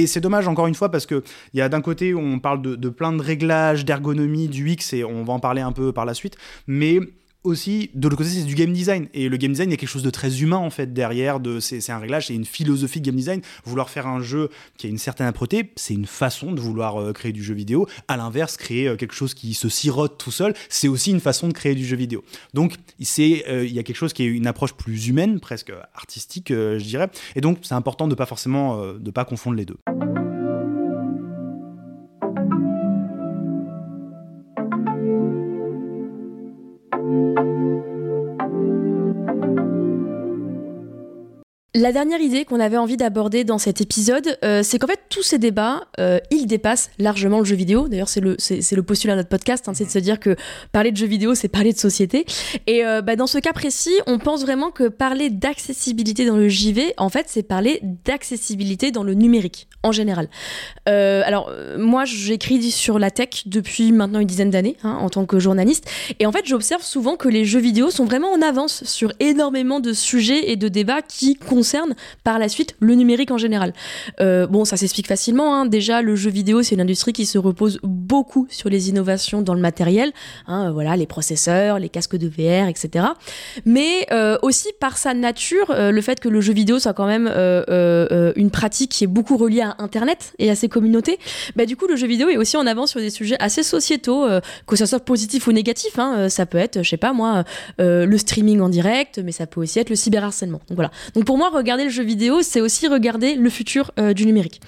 C'est dommage encore une fois parce que il y a d'un côté on parle de, de plein de réglages, d'ergonomie, du X et on va en parler un peu par la suite, mais aussi, de l'autre côté, c'est du game design. Et le game design, il y a quelque chose de très humain, en fait, derrière. De, c'est, un réglage, c'est une philosophie de game design. Vouloir faire un jeu qui a une certaine âpreté, c'est une façon de vouloir euh, créer du jeu vidéo. À l'inverse, créer euh, quelque chose qui se sirote tout seul, c'est aussi une façon de créer du jeu vidéo. Donc, c'est, euh, il y a quelque chose qui est une approche plus humaine, presque artistique, je dirais. Et donc, c'est important de pas forcément, de pas confondre les deux. La dernière idée qu'on avait envie d'aborder dans cet épisode, euh, c'est qu'en fait tous ces débats, euh, ils dépassent largement le jeu vidéo. D'ailleurs, c'est le, postulat de notre podcast, hein, c'est de se dire que parler de jeu vidéo, c'est parler de société. Et euh, bah, dans ce cas précis, on pense vraiment que parler d'accessibilité dans le JV, en fait, c'est parler d'accessibilité dans le numérique en général. alors moi, j'écris sur la tech depuis maintenant une dizaine d'années hein, en tant que journaliste, et en fait, j'observe souvent que les jeux vidéo sont vraiment en avance sur énormément de sujets et de débats qui par la suite le numérique en général. Euh, bon, ça s'explique facilement. Hein. Déjà, le jeu vidéo, c'est une industrie qui se repose beaucoup sur les innovations dans le matériel. Hein, voilà, les processeurs, les casques de VR, etc. Mais euh, aussi par sa nature, euh, le fait que le jeu vidéo soit quand même une pratique qui est beaucoup reliée à Internet et à ses communautés. Bah, du coup, le jeu vidéo est aussi en avant sur des sujets assez sociétaux, que ce soit positif ou négatif. Hein. ça peut être, je sais pas moi, le streaming en direct, mais ça peut aussi être le cyberharcèlement. Donc voilà. Donc pour moi, regarder le jeu vidéo, c'est aussi regarder le futur euh, du numérique.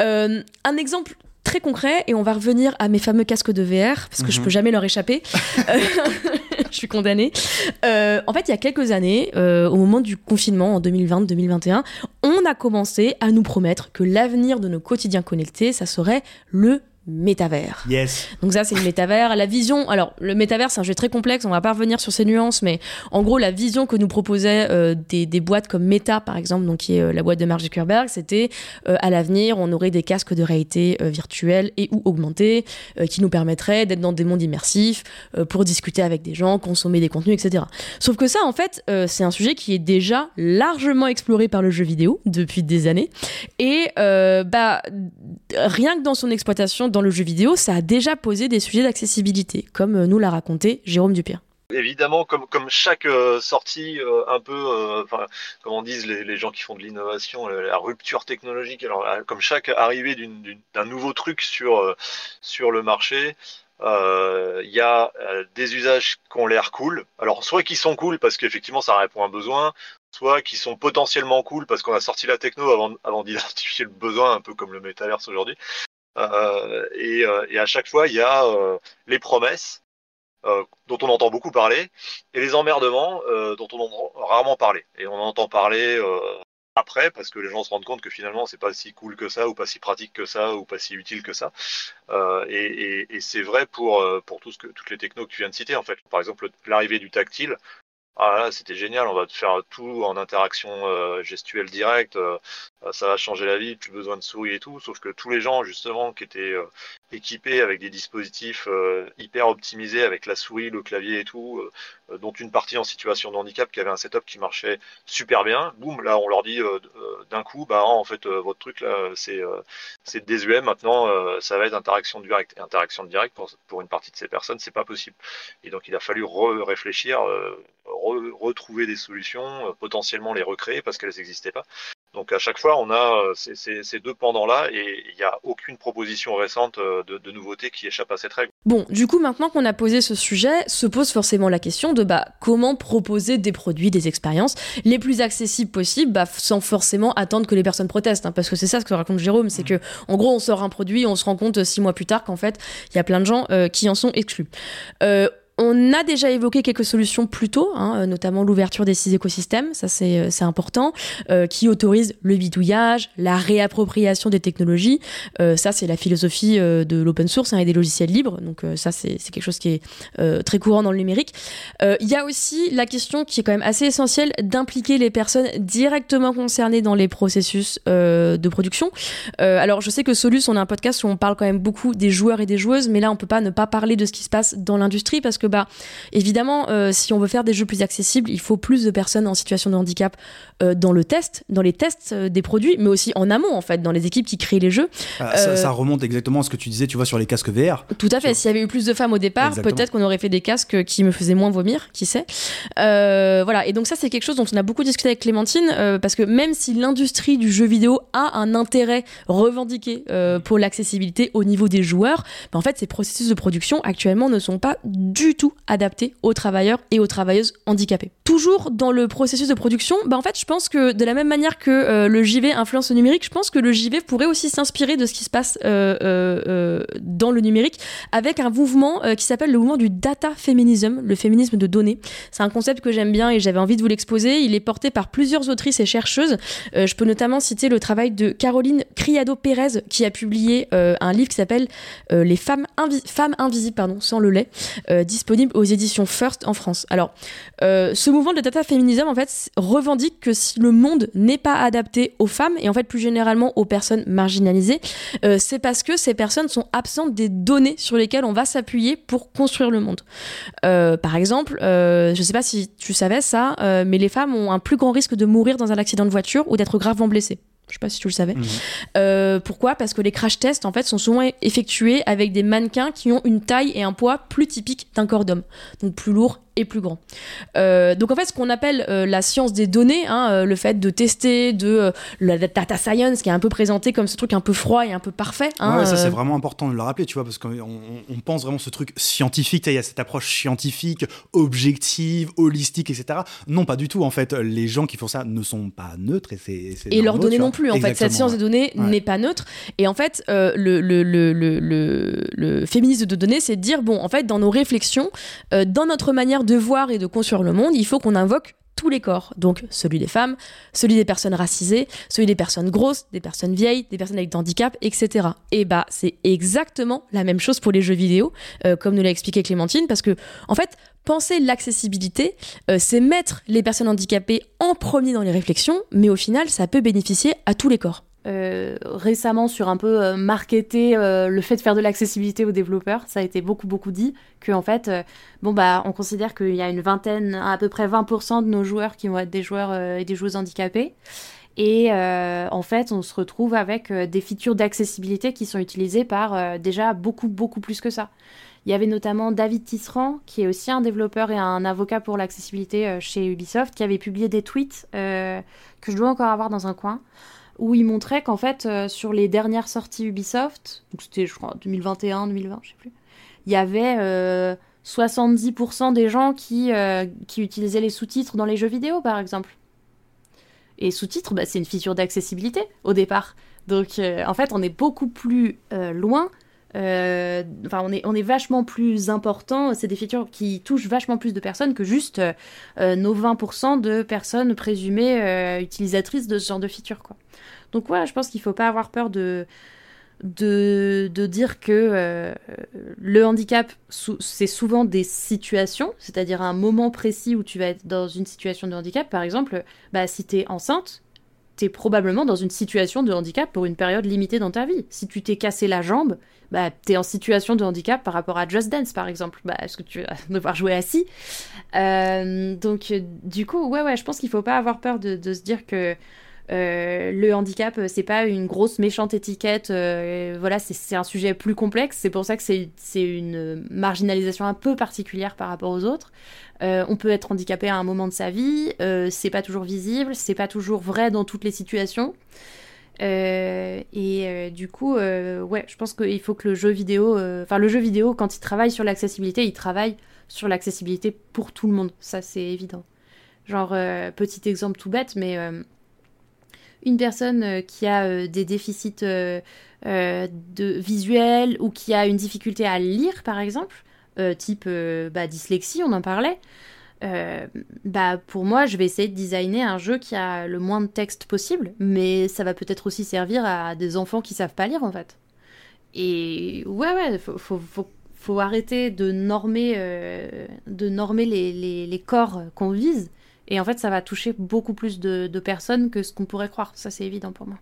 Euh, un exemple très concret, et on va revenir à mes fameux casques de VR, parce que je mhm. peux jamais leur échapper. je suis condamnée. Euh, en fait, il y a quelques années, au moment du confinement en 2020-2021, on a commencé à nous promettre que l'avenir de nos quotidiens connectés, ça serait le métavers. Yes. Donc ça, c'est le métavers. La vision, alors le métavers, c'est un jeu très complexe, on va pas revenir sur ces nuances, mais en gros, la vision que nous proposait euh, des, des, boîtes comme Meta, par exemple, donc qui est euh, la boîte de Mark Zuckerberg, c'était euh, à l'avenir, on aurait des casques de réalité virtuelle et ou augmentée qui nous permettraient d'être dans des mondes immersifs pour discuter avec des gens, consommer des contenus, etc. Sauf que ça, en fait, c'est un sujet qui est déjà largement exploré par le jeu vidéo depuis des années. Et bah, rien que dans son exploitation, dans le jeu vidéo, ça a déjà posé des sujets d'accessibilité, comme euh, nous l'a raconté Jérôme Dupierre. Évidemment, comme, chaque euh, sortie, euh, un peu, enfin, comme disent les, les, gens qui font de l'innovation, la rupture technologique, alors comme chaque arrivée d'un nouveau truc sur, sur le marché, il y a des usages qui ont l'air cool. Alors, soit qui sont cool parce qu'effectivement ça répond à un besoin, soit qui sont potentiellement cool parce qu'on a sorti la techno avant, avant d'identifier le besoin, un peu comme le métaverse aujourd'hui. Euh, euh, et, à chaque fois, il y a euh, les promesses dont on entend beaucoup parler et les emmerdements dont on entend rarement parler. Et on entend parler après parce que les gens se rendent compte que finalement c'est pas si cool que ça ou pas si pratique que ça ou pas si utile que ça. Et, c'est vrai pour pour tout ce que toutes les technos que tu viens de citer en fait. Par exemple l'arrivée du tactile. Ah c'était génial, on va te faire tout en interaction euh, gestuelle directe, euh, ça va changer la vie, plus besoin de souris et tout, sauf que tous les gens justement qui étaient euh, équipés avec des dispositifs hyper optimisés avec la souris, le clavier et tout, dont une partie en situation de handicap qui avait un setup qui marchait super bien, boum, là on leur dit d'un coup, bah en fait votre truc là c'est c'est désuet, maintenant ça va être interaction directe. Et interaction directe pour, pour une partie de ces personnes, c'est pas possible. Et donc il a fallu réfléchir retrouver des solutions, euh, potentiellement les recréer parce qu'elles n'existaient pas. Donc à chaque fois, on a euh, ces, deux pendants-là et il n'y a aucune proposition récente euh, de, nouveauté qui échappe à cette règle. Bon, du coup, maintenant qu'on a posé ce sujet, se pose forcément la question de bah, comment proposer des produits, des expériences les plus accessibles possibles bah, sans forcément attendre que les personnes protestent. Hein, parce que c'est ça ce que raconte Jérôme, c'est mmh. que en gros, on sort un produit, on se rend compte six mois plus tard qu'en fait, il y a plein de gens qui en sont exclus. On a déjà évoqué quelques solutions plus tôt, hein, euh, notamment l'ouverture des six écosystèmes, ça c'est euh, important, euh, qui autorise le bidouillage, la réappropriation des technologies. ça c'est la philosophie de l'open source hein, et des logiciels libres, donc ça c'est quelque chose qui est très courant dans le numérique. Il y a aussi la question qui est quand même assez essentielle d'impliquer les personnes directement concernées dans les processus de production. alors je sais que Solus, on a un podcast où on parle quand même beaucoup des joueurs et des joueuses, mais là on peut pas ne pas parler de ce qui se passe dans l'industrie parce que bah, évidemment, euh, si on veut faire des jeux plus accessibles, il faut plus de personnes en situation de handicap euh, dans le test, dans les tests euh, des produits, mais aussi en amont, en fait, dans les équipes qui créent les jeux. Ah, ça, remonte exactement à ce que tu disais, tu vois, sur les casques VR. Tout à fait. S'il y avait eu plus de femmes au départ, peut-être qu'on aurait fait des casques qui me faisaient moins vomir, qui sait. voilà. Et donc ça, c'est quelque chose dont on a beaucoup discuté avec Clémentine, parce que même si l'industrie du jeu vidéo a un intérêt revendiqué pour l'accessibilité au niveau des joueurs, bah, en fait, ces processus de production actuellement ne sont pas du tout adapté aux travailleurs et aux travailleuses handicapées. Toujours dans le processus de production, bah en fait, je pense que de la même manière que euh, le JV influence le numérique, je pense que le JV pourrait aussi s'inspirer de ce qui se passe euh, euh, dans le numérique avec un mouvement qui s'appelle le mouvement du data feminism, le féminisme de données. C'est un concept que j'aime bien et j'avais envie de vous l'exposer. Il est porté par plusieurs autrices et chercheuses. je peux notamment citer le travail de Caroline Criado-Pérez qui a publié un livre qui s'appelle Les femmes, invisibles, pardon, sans le lait, aux éditions First en France. Alors, ce mouvement de data feminism, en fait, revendique que si le monde n'est pas adapté aux femmes, et en fait plus généralement aux personnes marginalisées, euh, c'est parce que ces personnes sont absentes des données sur lesquelles on va s'appuyer pour construire le monde. Euh, par exemple, euh, je ne sais pas si tu savais ça, mais les femmes ont un plus grand risque de mourir dans un accident de voiture ou d'être gravement blessées. Je sais pas si tu le savais. Mhm. pourquoi? Parce que les crash tests en fait sont souvent effectués avec des mannequins qui ont une taille et un poids plus typiques d'un corps d'homme, donc plus lourd et plus grand. Euh, donc en fait, ce qu'on appelle euh, la science des données, hein, euh, le fait de tester, de la data science, qui est un peu présenté comme ce truc un peu froid et un peu parfait. Hein, ouais, ça c'est vraiment important de le rappeler, tu vois, parce qu'on on pense vraiment ce truc scientifique, il y a cette approche scientifique, objective, holistique, etc. Non, pas du tout. En fait, les gens qui font ça ne sont pas neutres et c'est et leurs données non plus. En fait, cette science des données n'est pas neutre. Et en fait, le, le, le, le, le féminisme de données, c'est de dire bon, en fait, dans nos réflexions, dans notre manière de voir et de construire le monde, il faut qu'on invoque tous les corps. Donc celui des femmes, celui des personnes racisées, celui des personnes grosses, des personnes vieilles, des personnes avec des handicaps, etc. Et bah c'est exactement la même chose pour les jeux vidéo, euh, comme nous l'a expliqué Clémentine, parce que en fait, penser l'accessibilité, euh, c'est mettre les personnes handicapées en premier dans les réflexions, mais au final, ça peut bénéficier à tous les corps. Euh, récemment sur un peu euh, marketer euh, le fait de faire de l'accessibilité aux développeurs. Ça a été beaucoup beaucoup dit que en fait, bon bah on considère qu'il y a une vingtaine, à peu près 20% de nos joueurs qui vont être des joueurs et des joueuses handicapées. Et en fait, on se retrouve avec des features d'accessibilité qui sont utilisées par déjà beaucoup beaucoup plus que ça. Il y avait notamment David Tisserand, qui est aussi un développeur et un avocat pour l'accessibilité chez Ubisoft, qui avait publié des tweets que je dois encore avoir dans un coin, où il montrait qu'en fait, euh, sur les dernières sorties Ubisoft, donc c'était, je crois, 2021, 2020, je sais plus, il y avait 70% euh, des gens qui, euh, qui utilisaient les sous-titres dans les jeux vidéo, par exemple. Et sous-titres, bah, c'est une feature d'accessibilité au départ. Donc, en fait, on est beaucoup plus loin enfin, on est, vachement plus important. C'est des features qui touchent vachement plus de personnes que juste nos 20% de personnes présumées utilisatrices de ce genre de features, quoi. Donc ouais, je pense qu'il ne faut pas avoir peur de, de, dire que euh, le handicap, c'est souvent des situations, c'est-à-dire un moment précis où tu vas être dans une situation de handicap. Par exemple, bah, si tu es enceinte, tu es probablement dans une situation de handicap pour une période limitée dans ta vie. Si tu t'es cassé la jambe, bah, tu es en situation de handicap par rapport à Just Dance, par exemple. Bah, est-ce que tu vas devoir jouer assis? Euh, Donc, du coup, ouais, ouais, je pense qu'il faut pas avoir peur de se dire que euh, le handicap, euh, c'est pas une grosse méchante étiquette. Euh, voilà, c'est un sujet plus complexe. C'est pour ça que c'est une marginalisation un peu particulière par rapport aux autres. on peut être handicapé à un moment de sa vie. c'est pas toujours visible. C'est pas toujours vrai dans toutes les situations. et du coup, ouais, je pense qu'il faut que le jeu vidéo, enfin le jeu vidéo, quand il travaille sur l'accessibilité, il travaille sur l'accessibilité pour tout le monde. Ça, c'est évident. Genre, petit exemple tout bête, mais une personne euh, qui a euh, des déficits euh, de visuels ou qui a une difficulté à lire, par exemple, type bah, dyslexie, on en parlait. bah pour moi, je vais essayer de designer un jeu qui a le moins de texte possible, mais ça va peut-être aussi servir à des enfants qui savent pas lire en fait. Et ouais, ouais, faut, arrêter de normer, de normer les corps qu'on vise et en fait, ça va toucher beaucoup plus de, personnes que ce qu'on pourrait croire. Ça, c'est évident pour moi.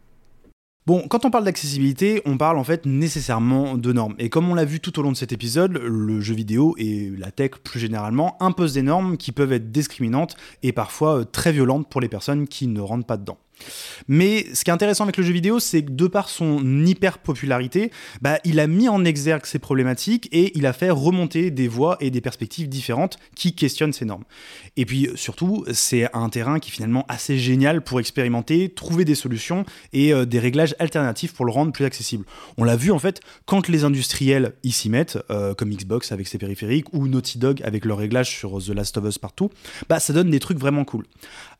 Bon, quand on parle d'accessibilité, on parle en fait nécessairement de normes. Et comme on l'a vu tout au long de cet épisode, le jeu vidéo et la tech plus généralement imposent des normes qui peuvent être discriminantes et parfois euh, très violentes pour les personnes qui ne rentrent pas dedans. Mais ce qui est intéressant avec le jeu vidéo, c'est que de par son hyper popularité, bah, il a mis en exergue ces problématiques et il a fait remonter des voix et des perspectives différentes qui questionnent ces normes. Et puis surtout, c'est un terrain qui est finalement assez génial pour expérimenter, trouver des solutions et euh, des réglages alternatifs pour le rendre plus accessible. On l'a vu en fait quand les industriels s'y mettent, euh, comme Xbox avec ses périphériques ou Naughty Dog avec leur réglage sur The Last of Us partout, bah ça donne des trucs vraiment cool.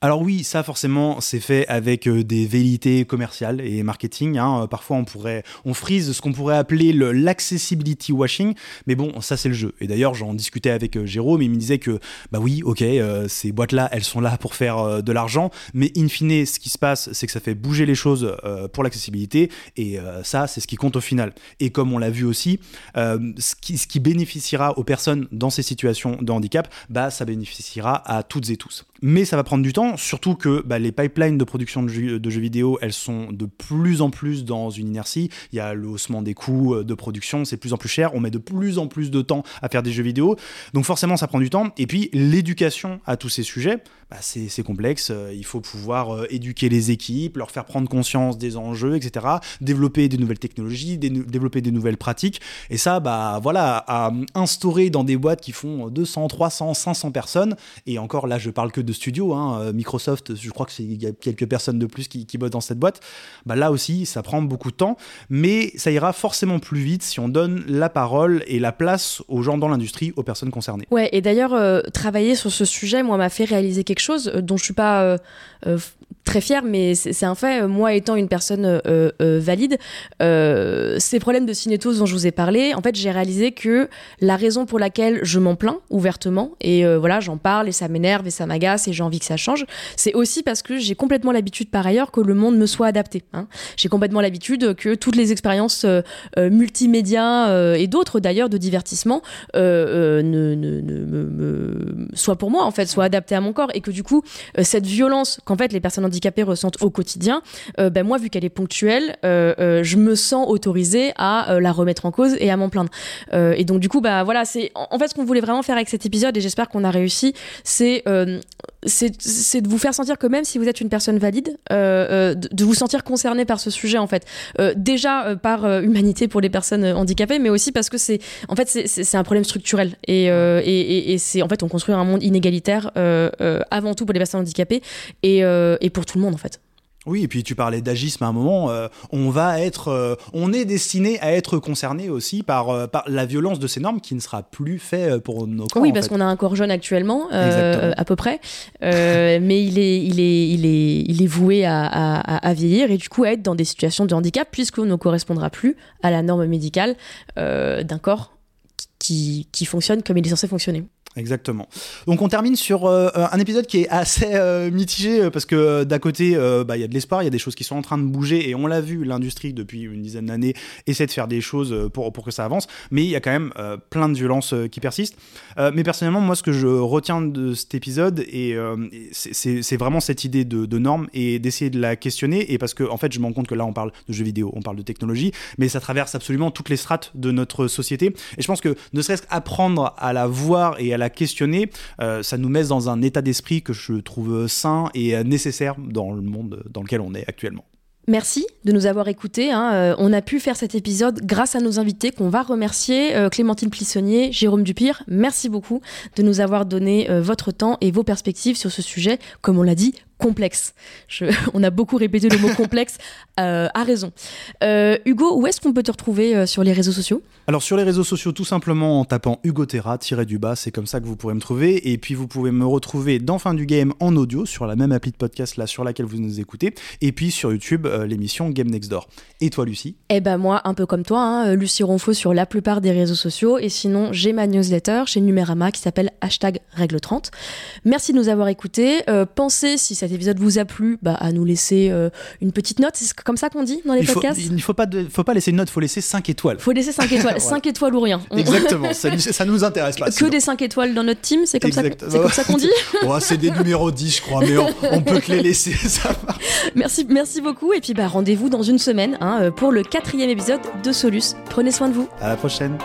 Alors oui, ça forcément, c'est fait avec euh, des velléités commerciales et marketing. Hein. Parfois, on pourrait, on frise ce qu'on pourrait appeler l'accessibility washing, mais bon, ça c'est le jeu. Et d'ailleurs, j'en discutais avec euh, Jérôme, il me disait que bah oui, ok, euh, ces boîtes-là, elles sont là pour faire de l'argent, mais in fine, ce qui se passe, c'est que ça fait bouger les choses pour l'accessibilité, et ça, c'est ce qui compte au final. Et comme on l'a vu aussi, ce qui, ce, qui, bénéficiera aux personnes dans ces situations de handicap, bah ça bénéficiera à toutes et tous. Mais ça va prendre du temps surtout que bah, les pipelines de production de jeux, vidéo, elles sont de plus en plus dans une inertie. Il y a le haussement des coûts euh, de production, c'est de plus en plus cher, on met de plus en plus de temps à faire des jeux vidéo, donc forcément ça prend du temps. Et puis l'éducation à tous ces sujets, bah, c'est complexe, euh, il faut pouvoir euh, éduquer les équipes, leur faire prendre conscience des enjeux, etc., développer des nouvelles technologies, développer des nouvelles pratiques, et ça, bah voilà, à instaurer dans des boîtes qui font 200, 300, 500 personnes, et encore là je parle que de studios, hein, Microsoft, je crois y a quelques personnes de plus qui, bossent dans cette boîte, bah là aussi, ça prend beaucoup de temps, mais ça ira forcément plus vite si on donne la parole et la place aux gens dans l'industrie, aux personnes concernées. Ouais, et d'ailleurs, euh, travailler sur ce sujet, moi, m'a fait réaliser quelque chose euh, dont je suis pas euh, très fière, mais c'est un fait. Moi, étant une personne euh, euh, valide, euh, ces problèmes de cinétose dont je vous ai parlé, en fait, j'ai réalisé que la raison pour laquelle je m'en plains ouvertement, et voilà, j'en parle et ça m'énerve et ça m'agace et j'ai envie que ça change, c'est aussi parce que j'ai complètement l'habitude par ailleurs que le monde me soit adapté. Hein. J'ai complètement l'habitude que toutes les expériences multimédia et d'autres d'ailleurs de divertissement me, soient pour moi en fait, soient adaptées à mon corps et que du coup, cette violence qu'en fait les personnes handicapés ressentent au quotidien, euh, ben moi, vu qu'elle est ponctuelle, euh, euh, je me sens autorisée à la remettre en cause et à m'en plaindre. et donc, du coup, bah voilà, c'est en fait ce qu'on voulait vraiment faire avec cet épisode, et j'espère qu'on a réussi, c'est c'est de vous faire sentir que même si vous êtes une personne valide, de, vous sentir concerné par ce sujet, en fait. déjà par humanité pour les personnes handicapées, mais aussi parce que c'est en fait c'est un problème structurel et, et, et, c'est en fait on construit un monde inégalitaire avant tout pour les personnes handicapées et, et pour tout le monde en fait. Oui, et puis tu parlais d'agisme à un moment. Euh, on va être, euh, on est destiné à être concerné aussi par, euh, par la violence de ces normes qui ne sera plus fait pour nos corps. Oui, parce qu'on a un corps jeune actuellement, à peu près, mais il est, il est, il est, il est voué à, à, vieillir et du coup à être dans des situations de handicap puisqu'on ne correspondra plus à la norme médicale d'un corps qui, qui fonctionne comme il est censé fonctionner. Exactement. Donc on termine sur euh, un épisode qui est assez euh, mitigé euh, parce que d'à côté, bah, il y a de l'espoir, il y a des choses qui sont en train de bouger et on l'a vu, l'industrie depuis une dizaine d'années essaie de faire des choses pour, pour que ça avance, mais il y a quand même plein de violences qui persistent. mais personnellement, moi ce que je retiens de cet épisode, et, c'est vraiment cette idée de, de norme et d'essayer de la questionner, et parce que en fait je me rends compte que là on parle de jeux vidéo, on parle de technologie, mais ça traverse absolument toutes les strates de notre société. Et je pense que ne serait-ce qu'apprendre à la voir et à la questionner, euh, ça nous met dans un état d'esprit que je trouve sain et nécessaire dans le monde dans lequel on est actuellement. Merci de nous avoir écoutés. Hein. Euh, on a pu faire cet épisode grâce à nos invités qu'on va remercier. Euh, Clémentine Plissonnier, Jérôme Dupire, merci beaucoup de nous avoir donné votre temps et vos perspectives sur ce sujet, comme on l'a dit, complexe. on a beaucoup répété le mot complexe, euh, à raison. Euh, Hugo, où est-ce qu'on peut te retrouver euh, sur les réseaux sociaux? Alors sur les réseaux sociaux, tout simplement en tapant Hugo Terra, tiré du bas, c'est comme ça que vous pourrez me trouver. Et puis vous pouvez me retrouver dans Fin du Game en audio, sur la même appli de podcast là sur laquelle vous nous écoutez. Et puis sur YouTube, l'émission Game Next Door. Et toi Lucie? Eh ben moi, un peu comme toi, hein, Lucie Ronfaux sur la plupart des réseaux sociaux. Et sinon, j'ai ma newsletter chez Numérama qui s'appelle hashtag règle 30. Merci de nous avoir écoutés. pensez si cet épisode vous a plu, bah, à nous laisser euh, une petite note. C'est comme ça qu'on dit dans les podcasts Il ne faut pas, faut pas laisser une note, il faut laisser 5 étoiles. Il faut laisser 5 étoiles. 5 étoiles ou rien. Exactement, ça, ne nous intéresse pas. Que des 5 étoiles dans notre team, c'est comme, ça, comme ça qu'on dit C'est des numéros 10, je crois, mais on, peut que les laisser. Ça merci, merci beaucoup. Et puis bah, rendez-vous dans une semaine hein, pour le quatrième épisode de Solus. Prenez soin de vous. À la prochaine.